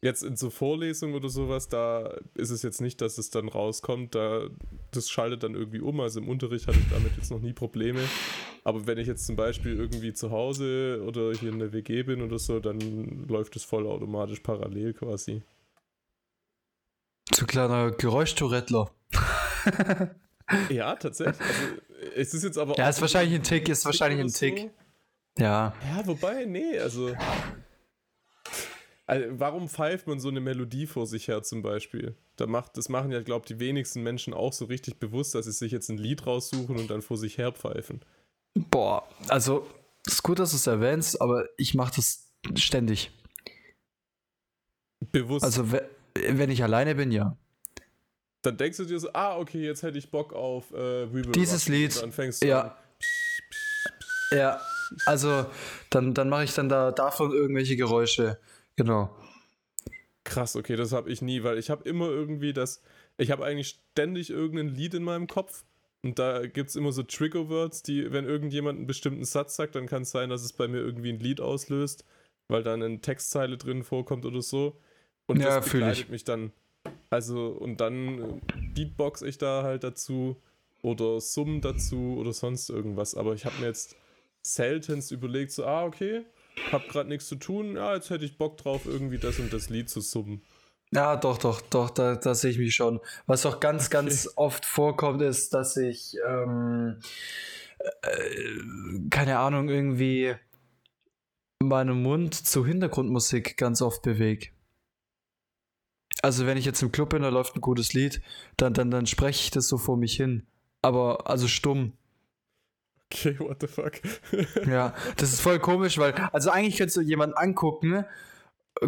Jetzt in so Vorlesungen oder sowas, da ist es jetzt nicht, dass es dann rauskommt. Da, das schaltet dann irgendwie um. Also im Unterricht hatte ich damit jetzt noch nie Probleme. Aber wenn ich jetzt zum Beispiel irgendwie zu Hause oder hier in der WG bin oder so, dann läuft es vollautomatisch parallel quasi. Zu kleiner Geräuschtourette. Ja, tatsächlich. Also, es ist jetzt aber Ja, ist wahrscheinlich ein Tick, ist wahrscheinlich ein Tick. Ja. Ja, wobei, nee, also, also. Warum pfeift man so eine Melodie vor sich her zum Beispiel? Da macht, das machen ja, glaube ich, die wenigsten Menschen auch so richtig bewusst, dass sie sich jetzt ein Lied raussuchen und dann vor sich her pfeifen. Boah, also ist gut, dass du es erwähnst, aber ich mache das ständig. Bewusst. Also we- wenn ich alleine bin, ja. Dann denkst du dir so, ah, okay, jetzt hätte ich Bock auf äh, We Will Dieses Rock. Lied, Und dann fängst du ja. an. Ja, also dann, dann mache ich dann da davon irgendwelche Geräusche. Genau. Krass, okay, das habe ich nie, weil ich habe immer irgendwie das, ich habe eigentlich ständig irgendein Lied in meinem Kopf und da gibt es immer so Trigger-Words, die, wenn irgendjemand einen bestimmten Satz sagt, dann kann es sein, dass es bei mir irgendwie ein Lied auslöst, weil dann eine Textzeile drin vorkommt oder so. Und Ja, das begleitet ich. mich dann. Also, und dann äh, Beatbox ich da halt dazu oder Summen dazu oder sonst irgendwas. Aber ich habe mir jetzt seltenst überlegt, so, ah, okay, hab grad nichts zu tun, ja, jetzt hätte ich Bock drauf, irgendwie das und das Lied zu summen. Ja, doch, doch, doch, da, da sehe ich mich schon. Was auch ganz, ganz oft vorkommt, ist, dass ich, ähm, äh, keine Ahnung, irgendwie meinen Mund zu Hintergrundmusik ganz oft bewege. Also wenn ich jetzt im Club bin, da läuft ein gutes Lied, dann, dann, dann spreche ich das so vor mich hin. Aber also stumm. Okay, what the fuck? Ja, das ist voll komisch, weil, also eigentlich könntest du jemanden angucken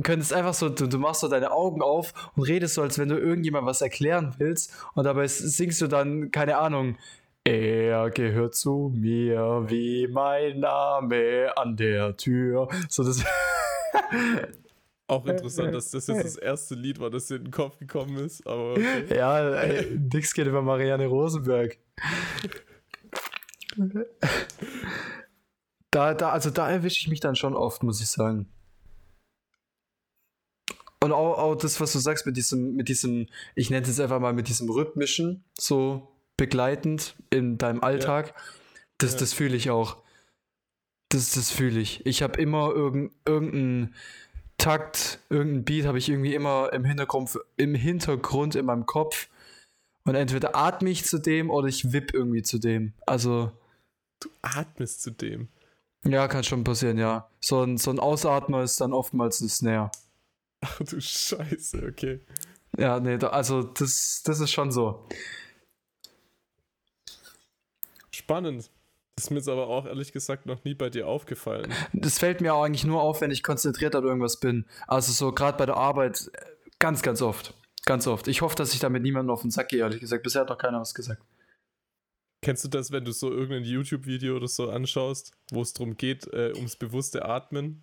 könntest einfach so, du, du machst so deine Augen auf und redest so, als wenn du irgendjemand was erklären willst und dabei singst du dann, keine Ahnung, er gehört zu mir wie mein Name an der Tür. So das. Auch interessant, dass das jetzt das erste Lied war, das dir in den Kopf gekommen ist, aber okay. ja, ey, nix geht über Marianne Rosenberg. Da, da, also da erwische ich mich dann schon oft, muss ich sagen. Und auch, auch das, was du sagst mit diesem, mit diesem, ich nenne es jetzt einfach mal mit diesem rhythmischen, so begleitend in deinem Alltag, das, Ja. das fühle ich auch. Das, das fühle ich. Ich habe immer irgend, irgendeinen Takt, irgendeinen Beat habe ich irgendwie immer im Hintergrund, im Hintergrund in meinem Kopf. Und entweder atme ich zu dem oder ich wipp irgendwie zu dem. Also, Du atmest zu dem. ja, kann schon passieren, ja. So ein, so ein Ausatmer ist dann oftmals eine Snare. Ach du Scheiße, okay. Ja, nee, da, also das, das ist schon so. Spannend. Das ist mir jetzt aber auch ehrlich gesagt noch nie bei dir aufgefallen. Das fällt mir auch eigentlich nur auf, wenn ich konzentriert an irgendwas bin. Also so gerade bei der Arbeit äh, ganz, ganz oft. Ganz oft. Ich hoffe, dass ich damit niemandem auf den Sack gehe, ehrlich gesagt. Bisher hat noch keiner was gesagt. Kennst du das, wenn du so irgendein YouTube-Video oder so anschaust, wo es darum geht, äh, ums bewusste Atmen?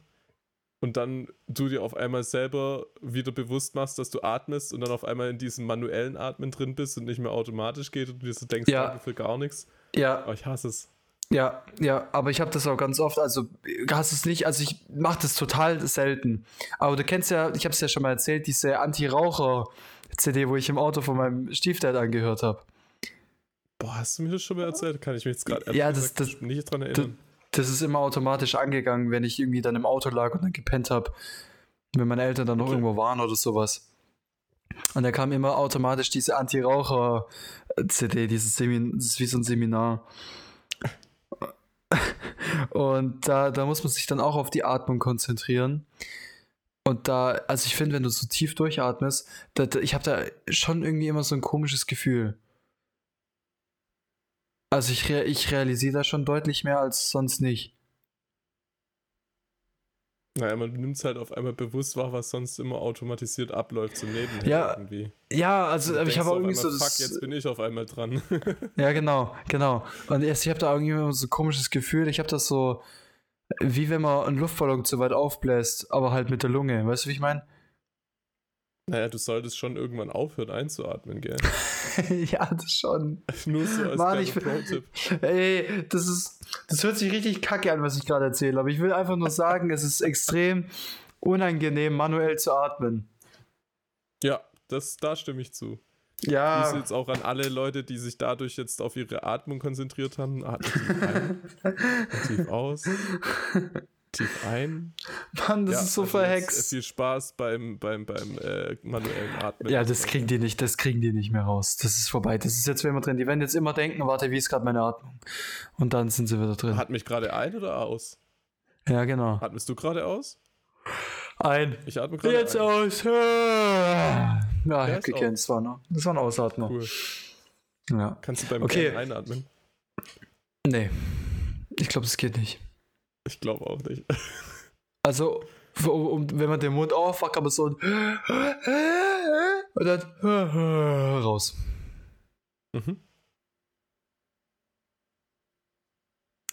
Und dann du dir auf einmal selber wieder bewusst machst, dass du atmest und dann auf einmal in diesem manuellen Atmen drin bist und nicht mehr automatisch geht und du dir so denkst, Ja. für gar nichts. Ja, Aber ich hasse es. Ja, ja, aber ich habe das auch ganz oft, also hast es nicht, also ich mache das total selten. Aber du kennst ja, ich habe es ja schon mal erzählt, diese Anti-Raucher-CD, wo ich im Auto von meinem Stiefdad angehört habe. Boah, hast du mir das schon mal erzählt? Kann ich mich jetzt gerade Ja, das- das- nicht dran erinnern. Das ist immer automatisch angegangen, wenn ich irgendwie dann im Auto lag und dann gepennt habe, wenn meine Eltern dann noch Okay. irgendwo waren oder sowas. Und da kam immer automatisch diese Anti-Raucher-CD, dieses Semin das ist wie so ein Seminar. Und da, da muss man sich dann auch auf die Atmung konzentrieren. Und da, also ich finde, wenn du so tief durchatmest, da, da, ich habe da schon irgendwie immer so ein komisches Gefühl. Also ich, ich realisiere da schon deutlich mehr als sonst nicht. Naja, man nimmt es halt auf einmal bewusst wahr, was sonst immer automatisiert abläuft zum Leben. Ja, irgendwie. Ja, also ich habe irgendwie so einmal, das. Fuck, jetzt bin ich auf einmal dran. Ja, genau, genau. Und erst, ich habe da irgendwie immer so ein komisches Gefühl. Ich habe das so, wie wenn man einen Luftballon zu weit aufbläst, aber halt mit der Lunge. Weißt du, wie ich meine? Naja, du solltest schon irgendwann aufhören einzuatmen, gell? ja, das schon. Nur so als Mann, ich- Pro-Tipp. Ey, das ist, das hört sich richtig kacke an, was ich gerade erzähle. Aber ich will einfach nur sagen, es ist extrem unangenehm, manuell zu atmen. Ja, das, da stimme ich zu. Grüße Ja, jetzt auch an alle Leute, die sich dadurch jetzt auf ihre Atmung konzentriert haben. Atmen tief ein, tief aus, tief ein. Mann, das Ja, ist so also äh, verhext. Viel Spaß beim, beim, beim äh, manuellen Atmen. Ja, das kriegen die nicht, das kriegen die nicht mehr raus. Das ist vorbei. Das ist jetzt wie immer drin. Die werden jetzt immer denken, warte, wie ist gerade meine Atmung? Und dann sind sie wieder drin. Hat mich gerade ein oder aus? Ja, genau. Atmest du gerade aus? Ein. Ich atme gerade Jetzt ein. aus. Ja, ich Der hab gekannt. Das war, noch, das war ein Ausatmer. Cool. Ja. Kannst du beim Okay. Einatmen? Nee. Ich glaube, das geht nicht. Ich glaube auch nicht. Also, um, wenn man den Mund aufmacht, kann man so und dann raus. Mhm.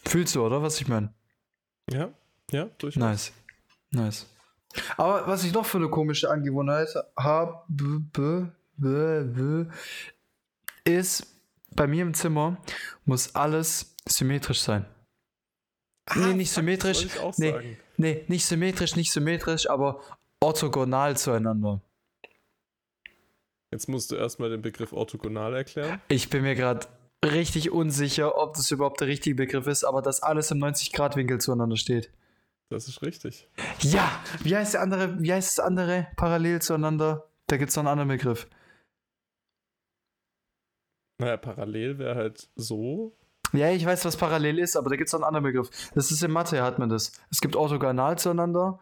Fühlst du, oder? Was ich meine? Ja, ja, durchaus. Nice. Nice. Aber was ich noch für eine komische Angewohnheit habe, ist, bei mir im Zimmer muss alles symmetrisch sein. Nee, nicht fuck, symmetrisch. Nee, sagen. nee, nicht symmetrisch, nicht symmetrisch, aber orthogonal zueinander. Jetzt musst du erstmal den Begriff orthogonal erklären. Ich bin mir gerade richtig unsicher, ob das überhaupt der richtige Begriff ist, aber dass alles im 90-Grad-Winkel zueinander steht. Das ist richtig. Ja, wie heißt der andere, wie heißt das andere parallel zueinander? Da gibt es noch einen anderen Begriff. Naja, parallel wäre halt so. Ja, ich weiß, was parallel ist, aber da gibt es noch einen anderen Begriff. Das ist in Mathe, hat man das. Es gibt orthogonal zueinander.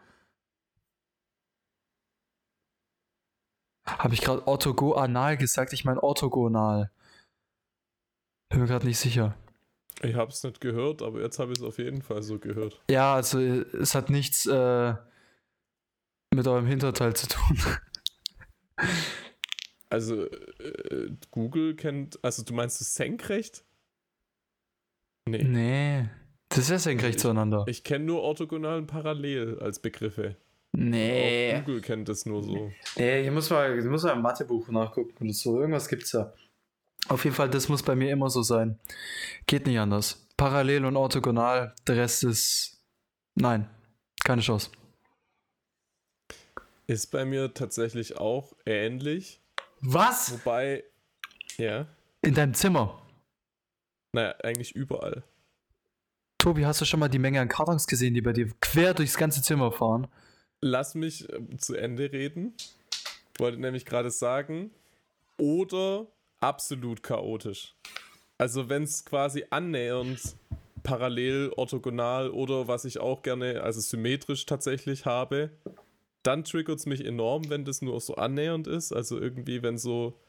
Habe ich gerade orthogonal gesagt? Ich meine orthogonal. Bin mir gerade nicht sicher. Ich habe es nicht gehört, aber jetzt habe ich es auf jeden Fall so gehört. Ja, also es hat nichts äh, mit eurem Hinterteil zu tun. Also äh, Google kennt, also du meinst es senkrecht? Nee. nee, das ist ja senkrecht zueinander. Ich kenne nur orthogonal und parallel als Begriffe. Auch Nee. Google kennt das nur so. Nee, ich muss mal, ich muss mal im Mathebuch nachgucken oder so. Irgendwas gibt's ja. Auf jeden Fall, das muss bei mir immer so sein. Geht nicht anders. Parallel und orthogonal, der Rest ist. Nein, keine Chance. Ist bei mir tatsächlich auch ähnlich. Was? Wobei, ja, In deinem Zimmer. Naja, eigentlich überall. Tobi, hast du schon mal die Menge an Kartons gesehen, die bei dir quer durchs ganze Zimmer fahren? Lass mich ähm, zu Ende reden. Ich wollte nämlich gerade sagen, oder absolut chaotisch. Also wenn es quasi annähernd parallel, orthogonal oder was ich auch gerne, also symmetrisch tatsächlich habe, dann triggert es mich enorm, wenn das nur so annähernd ist. Also irgendwie, wenn so,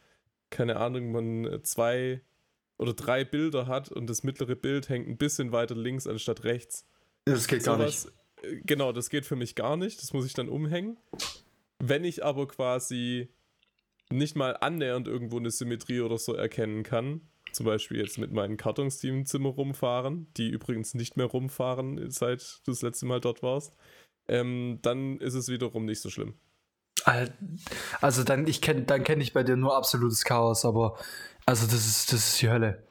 keine Ahnung, man zwei oder drei Bilder hat und das mittlere Bild hängt ein bisschen weiter links anstatt rechts. Das geht Sowas, äh, Genau, das geht für mich gar nicht. Das muss ich dann umhängen. Wenn ich aber quasi nicht mal annähernd irgendwo eine Symmetrie oder so erkennen kann, zum Beispiel jetzt mit meinen Kartons, die im Zimmer rumfahren, die übrigens nicht mehr rumfahren, seit du das letzte Mal dort warst, ähm, dann ist es wiederum nicht so schlimm. Also dann, ich kenn, dann kenne ich bei dir nur absolutes Chaos, aber also das ist, das ist die Hölle.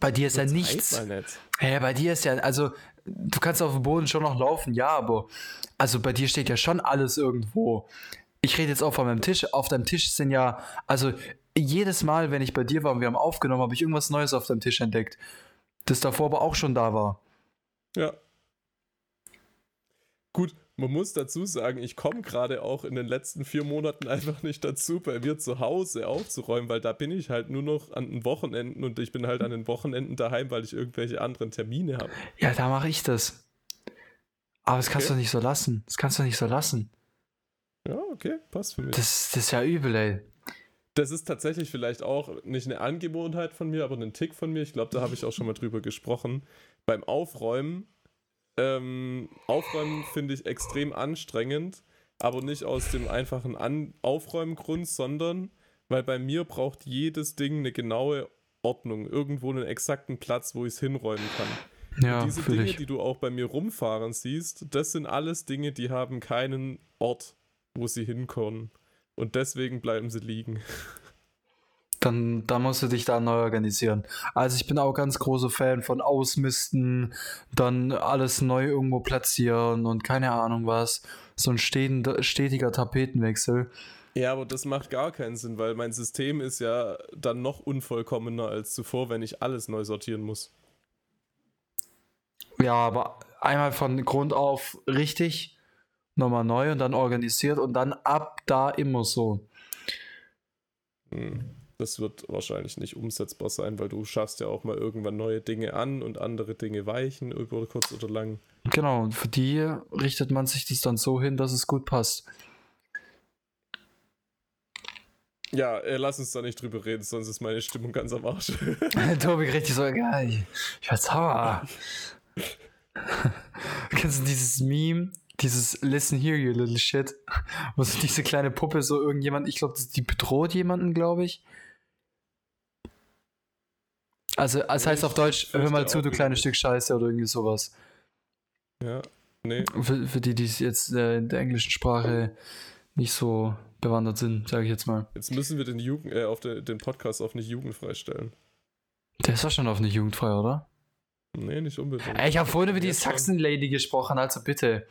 Bei dir ist ja Jetzt nichts. nicht. Ja, bei dir ist ja, also du kannst auf dem Boden schon noch laufen, ja, aber also bei dir steht ja schon alles irgendwo. Ich rede jetzt auch von meinem Tisch. Auf deinem Tisch sind ja, also jedes Mal, wenn ich bei dir war und wir haben aufgenommen, habe ich irgendwas Neues auf deinem Tisch entdeckt. Das davor aber auch schon da war. Ja. Gut, man muss dazu sagen, ich komme gerade auch in den letzten vier Monaten einfach nicht dazu, bei mir zu Hause aufzuräumen, weil da bin ich halt nur noch an den Wochenenden und ich bin halt an den Wochenenden daheim, weil ich irgendwelche anderen Termine habe. Ja, da mache ich das. Aber das kannst Okay. du nicht so lassen. Das kannst du nicht so lassen. Ja, okay, passt für mich. Das, das ist ja übel, ey. Das ist tatsächlich vielleicht auch nicht eine Angewohnheit von mir, aber ein Tick von mir. Ich glaube, da habe ich auch schon mal drüber gesprochen. Beim Aufräumen, ähm, Aufräumen finde ich extrem anstrengend, aber nicht aus dem einfachen An Aufräumen-Grund, sondern weil bei mir braucht jedes Ding eine genaue Ordnung, irgendwo einen exakten Platz, wo ich es hinräumen kann. Ja, Diese Dinge, ich. die du auch bei mir rumfahren siehst, das sind alles Dinge, die haben keinen Ort, wo sie hinkommen. Und deswegen bleiben sie liegen. Dann, dann musst du dich da neu organisieren. Also ich bin auch ganz großer Fan von Ausmisten, dann alles neu irgendwo platzieren und keine Ahnung was. So ein stetiger Tapetenwechsel. Ja, aber das macht gar keinen Sinn, weil mein System ist ja dann noch unvollkommener als zuvor, wenn ich alles neu sortieren muss. Ja, aber einmal von Grund auf richtig, nochmal neu und dann organisiert und dann ab da immer so. Hm. Das wird wahrscheinlich nicht umsetzbar sein, weil du schaffst ja auch mal irgendwann neue Dinge an und andere Dinge weichen über kurz oder lang. Genau, und für die richtet man sich das dann so hin, dass es gut passt. Ja, äh, lass uns da nicht drüber reden, sonst ist meine Stimmung ganz am Arsch. Tobi richtig so, geil. Ich war sauer. Kennst du dieses Meme? Dieses Listen here, you little shit. Wo so diese kleine Puppe so irgendjemand, ich glaube, die bedroht jemanden, glaube ich. Also, es Ja, heißt auf Deutsch, hör mal zu, du kleines. Stück Scheiße oder irgendwie sowas. ja, nee. Für, für die, die jetzt äh, in der englischen Sprache nicht so bewandert sind, sage ich jetzt mal. Jetzt müssen wir den, Jugend, äh, auf den, den Podcast auf nicht jugendfrei stellen. Der ist doch schon auf eine Jugendfrei, oder? Nee, nicht unbedingt. Ey, ich habe vorhin über die. Sachsen-Lady gesprochen, also bitte.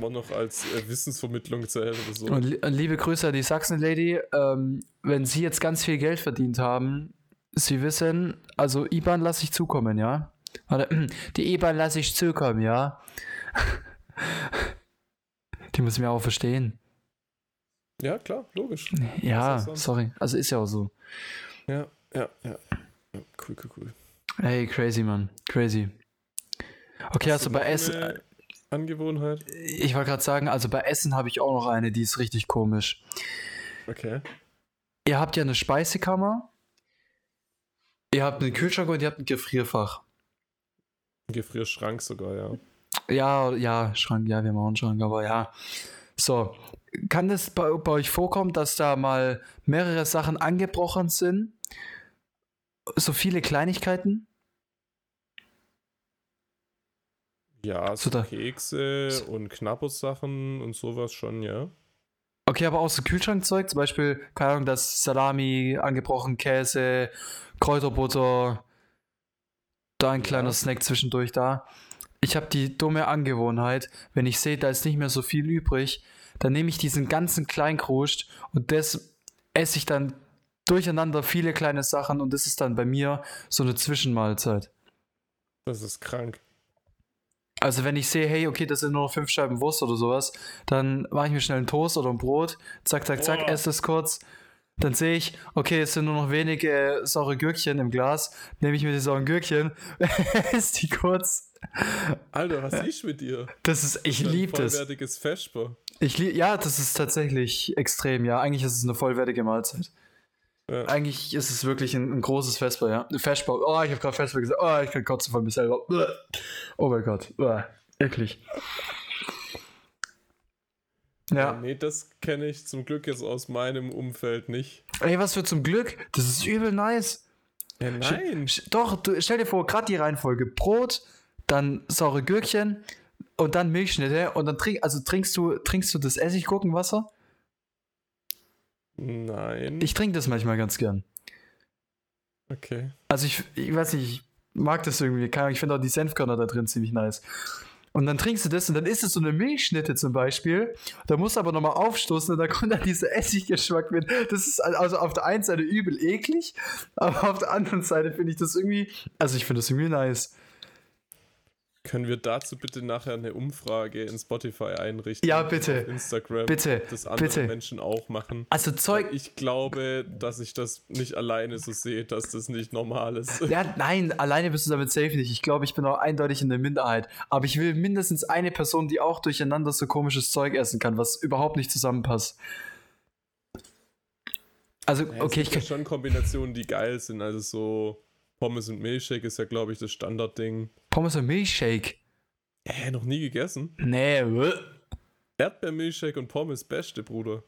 Man noch als äh, Wissensvermittlung zählen oder so. Und und liebe Grüße an die Sachsen-Lady. Ähm, wenn Sie jetzt ganz viel Geld verdient haben, Sie wissen, also IBAN lasse ich zukommen, ja? Warte, die IBAN lasse ich zukommen, ja? Die müssen wir auch verstehen. Ja, klar, logisch. Ja, sorry. Also ist ja auch so. Ja, ja, ja. cool, cool, cool. Ey, crazy, Mann. Crazy. Okay, also bei noch Essen. eine Angewohnheit? Ich wollte gerade sagen, also bei Essen habe ich auch noch eine, die ist richtig komisch. Okay. Ihr habt ja eine Speisekammer. Ihr habt einen Kühlschrank und ihr habt ein Gefrierfach. Ein Gefrierschrank sogar, ja. Ja, ja, Schrank, ja, wir haben auch einen Schrank, aber ja. So, kann es bei, bei euch vorkommen, dass da mal mehrere Sachen angebrochen sind? So viele Kleinigkeiten? Ja, So Kekse und Knappersachen und sowas schon, ja. Okay, aber auch so Kühlschrankzeug, zum Beispiel, keine Ahnung, das Salami, angebrochen Käse, Kräuterbutter, da ein kleiner Snack zwischendurch da. Ich habe die dumme Angewohnheit, wenn ich sehe, da ist nicht mehr so viel übrig, dann nehme ich diesen ganzen Kleinkruscht und das esse ich dann durcheinander viele kleine Sachen und das ist dann bei mir so eine Zwischenmahlzeit. Das ist krank. Also wenn ich sehe, hey, okay, das sind nur noch fünf Scheiben Wurst oder sowas, dann mache ich mir schnell einen Toast oder ein Brot, zack, zack, zack, Boah. esse das kurz. Dann sehe ich, okay, es sind nur noch wenige saure Gürkchen im Glas, nehme ich mir die sauren Gürkchen, esse die kurz. Alter, was ist mit dir? Das ist, ich liebe das. Vollwertiges Vesper. Ich lieb, ja, das ist tatsächlich extrem, ja. Eigentlich ist es eine vollwertige Mahlzeit. Ja. Eigentlich ist es wirklich ein, ein großes Vesper, ja. Vesper. Oh, ich habe gerade Vesper gesagt. Oh, ich kann kotzen von mir selber. Oh mein Gott. Uah. Eklig. Ja. Nee, das kenne ich zum Glück jetzt aus meinem Umfeld nicht. Ey, was für zum Glück. Das ist übel nice. Ja, nein. Sch- Doch, du, stell dir vor, gerade die Reihenfolge. Brot, dann saure Gürkchen und dann Milchschnitte und dann trink, also trinkst du, trinkst du das Essiggurkenwasser? Nein. Ich trinke das manchmal ganz gern. okay. Also ich, ich weiß nicht, ich mag das irgendwie. Keine Ahnung, Ich finde auch die Senfkörner da drin ziemlich nice. Und dann trinkst du das und dann ist es so eine Milchschnitte zum Beispiel. Da musst du aber nochmal aufstoßen und da kommt dann dieser Essiggeschmack mit. Das ist also auf der einen Seite übel eklig, aber auf der anderen Seite finde ich das irgendwie, also ich finde das irgendwie nice. Können wir dazu bitte nachher eine Umfrage in Spotify einrichten? Ja, bitte. Instagram. Bitte, ob Das andere bitte. Menschen auch machen. Also Zeug, Ich glaube, dass ich das nicht alleine so sehe, dass das nicht normal ist. Ja, nein, alleine bist du damit safe nicht. Ich glaube, ich bin auch eindeutig in der Minderheit. Aber ich will mindestens eine Person, die auch durcheinander so komisches Zeug essen kann, was überhaupt nicht zusammenpasst. Also, Ja, okay, ich kann. schon Kombinationen, die geil sind. Also so Pommes und Milchshake ist ja, glaube ich, das Standardding. Pommes und Milchshake. Hä, noch nie gegessen? Nee, bäh, Erdbeermilchshake und Pommes, beste, Bruder.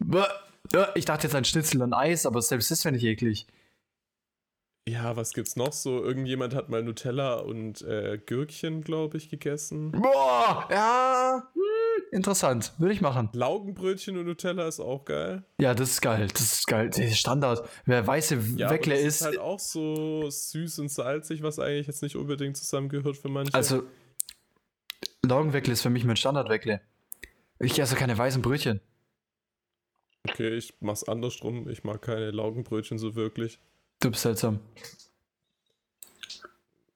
Ja, ich dachte jetzt an Schnitzel und Eis, aber selbst das finde ich eklig. Ja, was gibt's noch so? Irgendjemand hat mal Nutella und äh, Gürkchen, glaube ich, gegessen. Boah, ja, hm, interessant. Würde ich machen. Laugenbrötchen und Nutella ist auch geil. Ja, das ist geil. Das ist geil. Das ist Standard. Wer weiße Ja, Weckle das ist. ist halt auch so süß und salzig, was eigentlich jetzt nicht unbedingt zusammengehört für manche. Also, Laugenweckle ist für mich mein Standardweckle. Ich esse keine weißen Brötchen. okay, ich mach's andersrum. Ich mag keine Laugenbrötchen so wirklich. Du bist seltsam.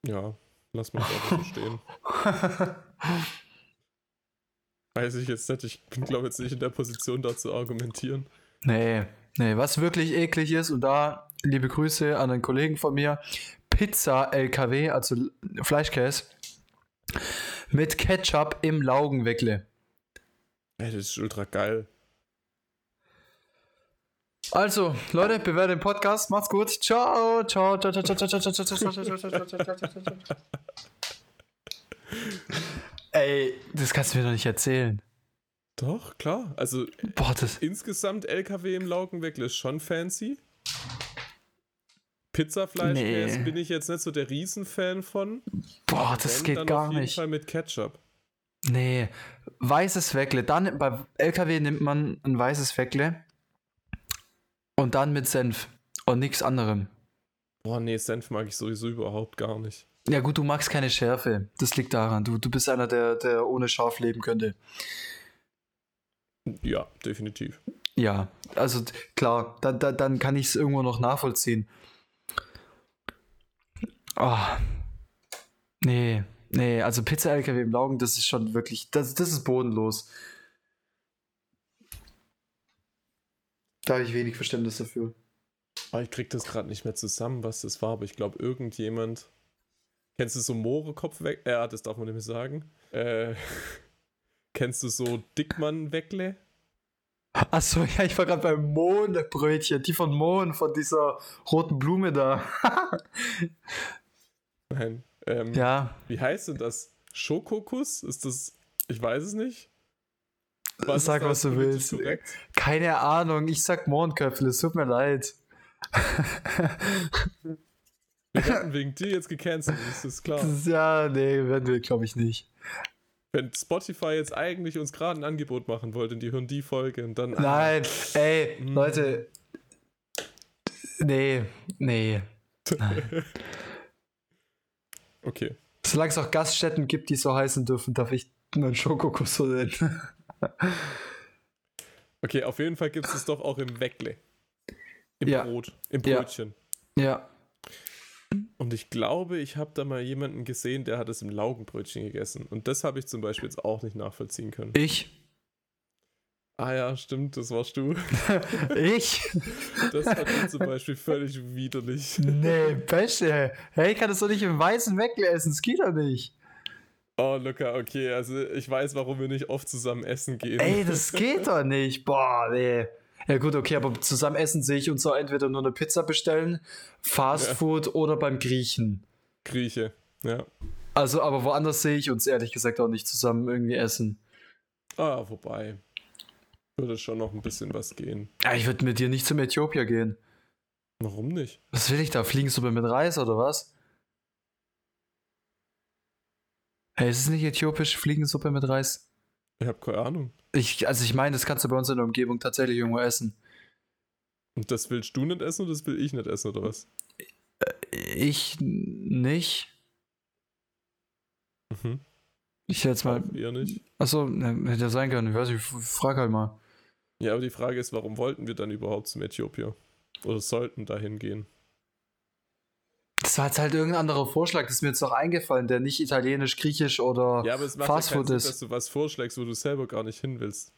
Ja, lass mich einfach so stehen. Weiß ich jetzt nicht. Ich bin, glaube jetzt nicht in der Position, da zu argumentieren. Nee, nee, was wirklich eklig ist, und da liebe Grüße an einen Kollegen von mir, Pizza-LKW, also Fleischkäse, mit Ketchup im Laugenweckle. Ey, das ist ultra geil. Also, Leute, bewertet den Podcast. Macht's gut. Ciao. Ciao. Ciao. Ciao. Ciao. Ciao. Ciao. Ciao. Ciao. Ciao. Ciao. Ciao. Ciao. Ciao. Ciao. Ey, das kannst du mir doch nicht erzählen. Doch, klar. Also Boah, insgesamt LKW im Laugenweckle ist schon fancy. Pizzafleischkäse Nee. bin ich jetzt nicht so der Riesenfan von. Boah, das Wenn, geht dann gar auf jeden nicht. Fall mit Ketchup. Nee, weißes Weckle. Dann bei LKW nimmt man ein weißes Weckle und dann mit Senf und nichts anderem. Boah, nee, Senf mag ich sowieso überhaupt gar nicht. Ja gut, du magst keine Schärfe. Das liegt daran. Du, du bist einer, der, der ohne Scharf leben könnte. Ja, definitiv. Ja, also klar, dann, dann, dann kann ich es irgendwo noch nachvollziehen. Ah. Nee, nee, also Pizza-LKW im Laugen, das ist schon wirklich, das, das ist bodenlos. Da habe ich wenig Verständnis dafür. Aber ich krieg das gerade nicht mehr zusammen, was das war, aber ich glaube, irgendjemand. Kennst du so Mohrekopf weg? Ja, das darf man nicht mehr sagen. Äh, kennst du so Dickmann-Weckle? Achso, ja, ich war gerade beim Mohnbrötchen, die von Mohn, von dieser roten Blume da. Nein. Ähm, ja, Wie heißt denn das? Schokokuss? Ist das. Ich weiß es nicht. Was sag, was du willst. korrekt? keine Ahnung, ich sag Mohnköpfel, es tut mir leid. Wir werden wegen dir jetzt gecancelt, ist das klar. Das ist, ja, nee, werden wir, glaube ich, nicht. Wenn Spotify jetzt eigentlich uns gerade ein Angebot machen wollte und die hören die Folge und dann. Nein, ey, Mm. Leute. Nee, nee. Nein. Okay. Solange es auch Gaststätten gibt, die so heißen dürfen, darf ich nur einen Schokokuss so nennen. Okay, auf jeden Fall gibt es es doch auch im Weckle. Im Ja. Brot, im Ja. Brötchen. ja. Und ich glaube, ich habe da mal jemanden gesehen, der hat es im Laugenbrötchen gegessen. Und das habe ich zum Beispiel jetzt auch nicht nachvollziehen können. Ich? Ah ja, stimmt, das warst du. Ich? Das ich zum Beispiel völlig widerlich. Nee, Pesche. Hey, ich kann das doch nicht im weißen Weckle essen, das geht doch nicht. Oh, Luca, okay, also ich weiß, warum wir nicht oft zusammen essen gehen. Ey, das geht doch nicht. Boah, nee. Ja gut, okay, aber zusammen essen sehe ich uns auch entweder nur eine Pizza bestellen, Fast Ja. Food oder beim Griechen. Grieche, ja. Also, aber woanders sehe ich uns ehrlich gesagt auch nicht zusammen irgendwie essen. Ah, wobei. Würde schon noch ein bisschen was gehen. Ja, ich würde mit dir nicht zum Äthiopier gehen. Warum nicht? Was will ich da? Fliegensuppe mit Reis oder was? Hey, ist es nicht äthiopisch Fliegensuppe mit Reis? Ich habe keine Ahnung. Ich, also ich meine, das kannst du bei uns in der Umgebung tatsächlich irgendwo essen. Und das willst du nicht essen oder das will ich nicht essen oder was? Ich nicht. Mhm. Ich jetzt mal. Eher nicht. Achso, ne, hätte ja sein können. Ich weiß nicht, f- frag halt mal. Ja, aber die Frage ist, warum wollten wir dann überhaupt zum Äthiopier? Oder sollten dahin gehen? Das war jetzt halt irgendein anderer Vorschlag, das ist mir jetzt noch eingefallen, der nicht italienisch, griechisch oder Ja, aber es macht Fast ja keinen Sinn, ist. dass du was vorschlägst, wo du selber gar nicht hin willst.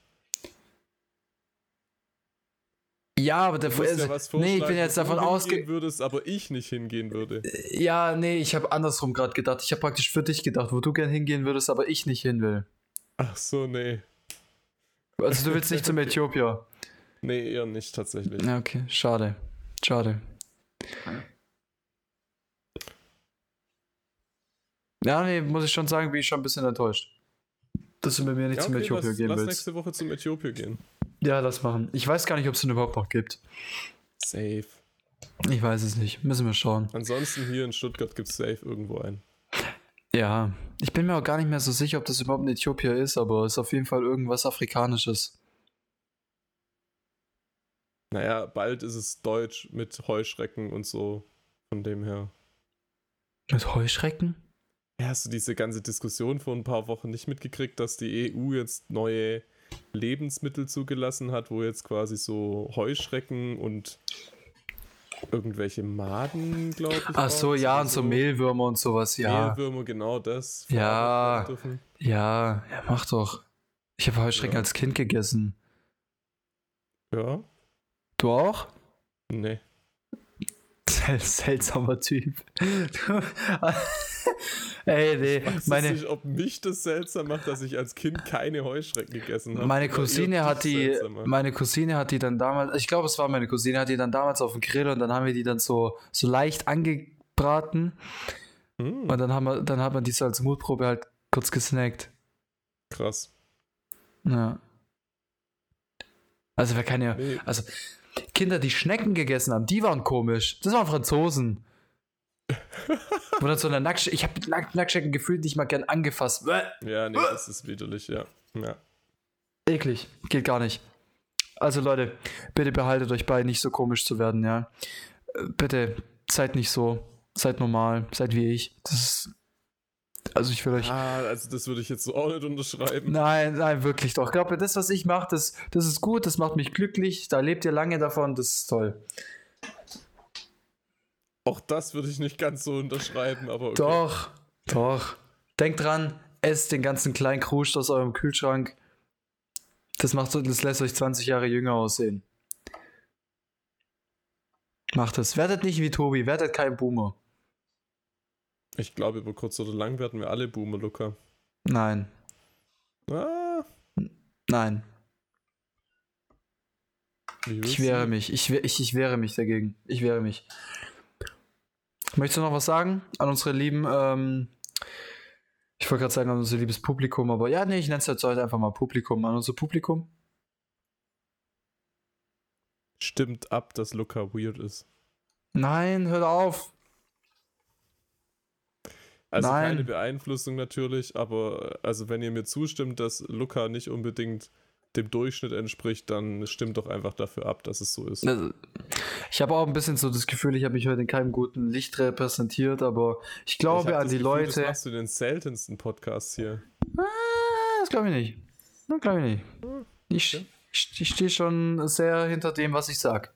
Ja, aber der ja also, was Nee, ich bin jetzt davon du ausge. hingehen würdest, aber ich nicht hingehen würde. Ja, nee, ich habe andersrum gerade gedacht. Ich habe praktisch für dich gedacht, wo du gern hingehen würdest, aber ich nicht hin will. Ach so, nee. Also du willst nicht zum Äthiopier. Nee, eher nicht tatsächlich. Ja, okay, schade. Schade. Ja, nee, muss ich schon sagen, bin ich schon ein bisschen enttäuscht. Dass du mit mir nicht Ja, zum okay, Äthiopier lass, gehen lass willst. nächste Woche zum Äthiopier gehen. Ja, lass machen. Ich weiß gar nicht, ob es den überhaupt noch gibt. Safe. Ich weiß es nicht. Müssen wir schauen. Ansonsten hier in Stuttgart gibt es safe irgendwo einen. Ja, ich bin mir auch gar nicht mehr so sicher, ob das überhaupt ein Äthiopier ist, aber es ist auf jeden Fall irgendwas Afrikanisches. Naja, bald ist es Deutsch mit Heuschrecken und so. Von dem her. Mit Heuschrecken? Ja, hast du diese ganze Diskussion vor ein paar Wochen nicht mitgekriegt, dass die EU jetzt neue Lebensmittel zugelassen hat, wo jetzt quasi so Heuschrecken und irgendwelche Maden, glaube ich. Ach so, ja, und so Mehlwürmer und sowas, ja. Mehlwürmer, genau das. Ja. Ja, ja, mach doch. Ich habe Heuschrecken Ja. als Kind gegessen. Ja. Du auch? Nee. Sel seltsamer Typ. Ey, nee, Weiß meine, nicht, ob mich das seltsam macht, dass ich als Kind keine Heuschrecken gegessen habe. meine Cousine hat die, meine Cousine hat die dann damals, ich glaube, es war meine Cousine, hat die dann damals auf dem Grill und dann haben wir die dann so, so leicht angebraten Hm, und dann haben wir, dann hat man die so als Mutprobe halt kurz gesnackt. krass. Ja. Also wer kann ja, Nee, also Kinder, die Schnecken gegessen haben, die waren komisch. Das waren Franzosen. Dann so eine Nacktsch ich habe Nack Nacktschnecken gefühlt nicht mal gern angefasst. Ja, nee, das ist widerlich, ja. Ja. Eklig, geht gar nicht. Also Leute, bitte behaltet euch bei, nicht so komisch zu werden, ja. Bitte seid nicht so, seid normal, seid wie ich. Das ist Also ich will euch. Ah, also das würde ich jetzt so auch nicht unterschreiben. Nein, nein, wirklich doch. Ich glaube, das, was ich mache, das, das ist gut, das macht mich glücklich. Da lebt ihr lange davon, das ist toll. Auch das würde ich nicht ganz so unterschreiben, aber okay. Doch, doch. Denkt dran, esst den ganzen kleinen Kruscht aus eurem Kühlschrank. Das, macht, das lässt euch 20 Jahre jünger aussehen. Macht es. Werdet nicht wie Tobi, werdet kein Boomer. Ich glaube, über kurz oder lang werden wir alle Boomer, Luca. Nein, Ah, nein. Ich wehre mich. Ich, ich, ich wehre mich dagegen. Ich wehre mich. Möchtest du noch was sagen an unsere lieben, ähm, ich wollte gerade sagen an unser liebes Publikum, aber ja, nee, ich nenne es jetzt heute einfach mal Publikum. An unser Publikum. Stimmt ab, dass Luca weird ist. Nein, hört auf. Also Nein. keine Beeinflussung natürlich, aber also wenn ihr mir zustimmt, dass Luca nicht unbedingt dem Durchschnitt entspricht, dann stimmt doch einfach dafür ab, dass es so ist. Also, Ich habe auch ein bisschen so das Gefühl, ich habe mich heute in keinem guten Licht repräsentiert, aber ich Ich glaube hab an die Gefühl, Leute. Das machst du den seltensten Podcasts hier. Ah, das glaube ich nicht. Das glaube ich nicht. Ich, ich, ich stehe schon sehr hinter dem, was ich sage.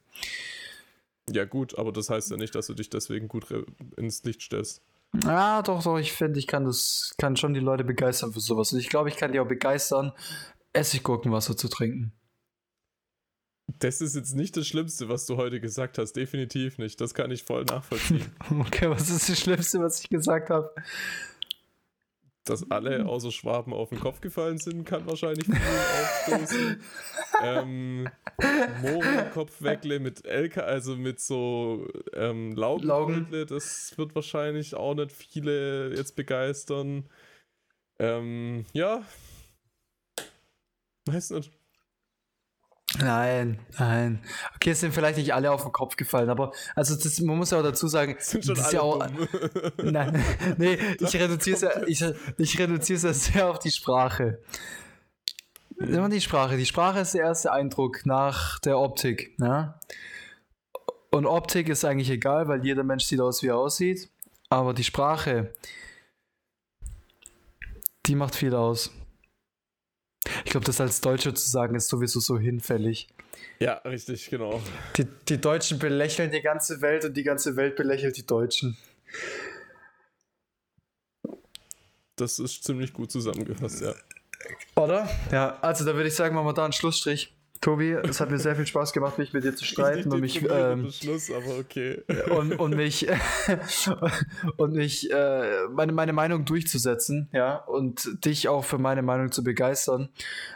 Ja gut, aber das heißt ja nicht, dass du dich deswegen gut ins Licht stellst. Ja, doch, doch, ich finde, ich kann das, kann schon die Leute begeistern für sowas. Und ich glaube, ich kann die auch begeistern, Essiggurkenwasser zu trinken. Das ist jetzt nicht das Schlimmste, was du heute gesagt hast. Definitiv nicht. Das kann ich voll nachvollziehen. Okay, was ist das Schlimmste, was ich gesagt habe? Dass alle außer Schwaben auf den Kopf gefallen sind, kann wahrscheinlich viel aufstoßen. ähm, Mohrenkopfweckle mit LK, also mit so ähm, Laugenbrötle, das wird wahrscheinlich auch nicht viele jetzt begeistern. Ähm, ja. Weiß nicht. Nein, nein. Okay, es sind vielleicht nicht alle auf den Kopf gefallen, aber also das, man muss ja auch dazu sagen, Sind schon das ist alle ja auch. Nein, nee, ich reduziere es ja, ich, ich reduziere es sehr auf die Sprache. Immer die Sprache. Die Sprache ist der erste Eindruck nach der Optik. Ja? Und Optik ist eigentlich egal, weil jeder Mensch sieht aus, wie er aussieht. Aber die Sprache, die macht viel aus. Ich glaube, das als Deutscher zu sagen, ist sowieso so hinfällig. ja, richtig, genau. Die, die Deutschen belächeln die ganze Welt und die ganze Welt belächelt die Deutschen. Das ist ziemlich gut zusammengefasst, ja. Oder? Ja, also da würde ich sagen, machen wir da einen Schlussstrich. Tobi, es hat mir sehr viel Spaß gemacht, mich mit dir zu streiten und mich, ähm, Schluss, aber okay. und, und mich, und mich äh, meine, meine Meinung durchzusetzen, ja, und dich auch für meine Meinung zu begeistern.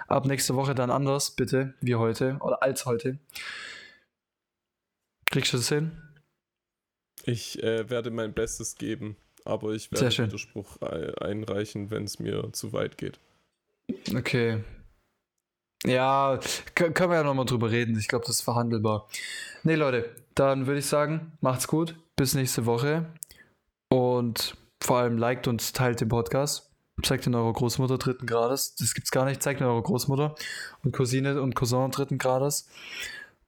Ab nächste Woche dann anders, bitte, wie heute oder als heute. Kriegst du das hin? Ich äh, werde mein Bestes geben, aber ich werde. Widerspruch ei- einreichen, wenn es mir zu weit geht. Okay. Ja, können wir ja nochmal drüber reden. Ich glaube, das ist verhandelbar. Nee, Leute, dann würde ich sagen, macht's gut. Bis nächste Woche. Und vor allem liked und teilt den Podcast. Zeigt ihn eurer Großmutter dritten Grades. Das gibt's gar nicht. Zeigt ihn eurer Großmutter und Cousine und Cousin dritten Grades.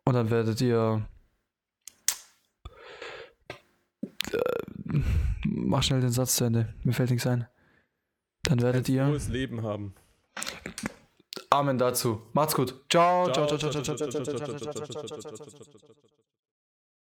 Und dann werdet ihr. Äh, mach schnell den Satz zu Ende. Mir fällt nichts ein. Dann werdet ihr. Frohes Leben haben. Amen dazu. Macht's gut. Ciao, ciao, Ciao, ciao, ciao, ciao, ciao, ciao, ciao, ciao, ciao, ciao, ciao, ciao, ciao, ciao, ciao, ciao, ciao, ciao, ciao, ciao.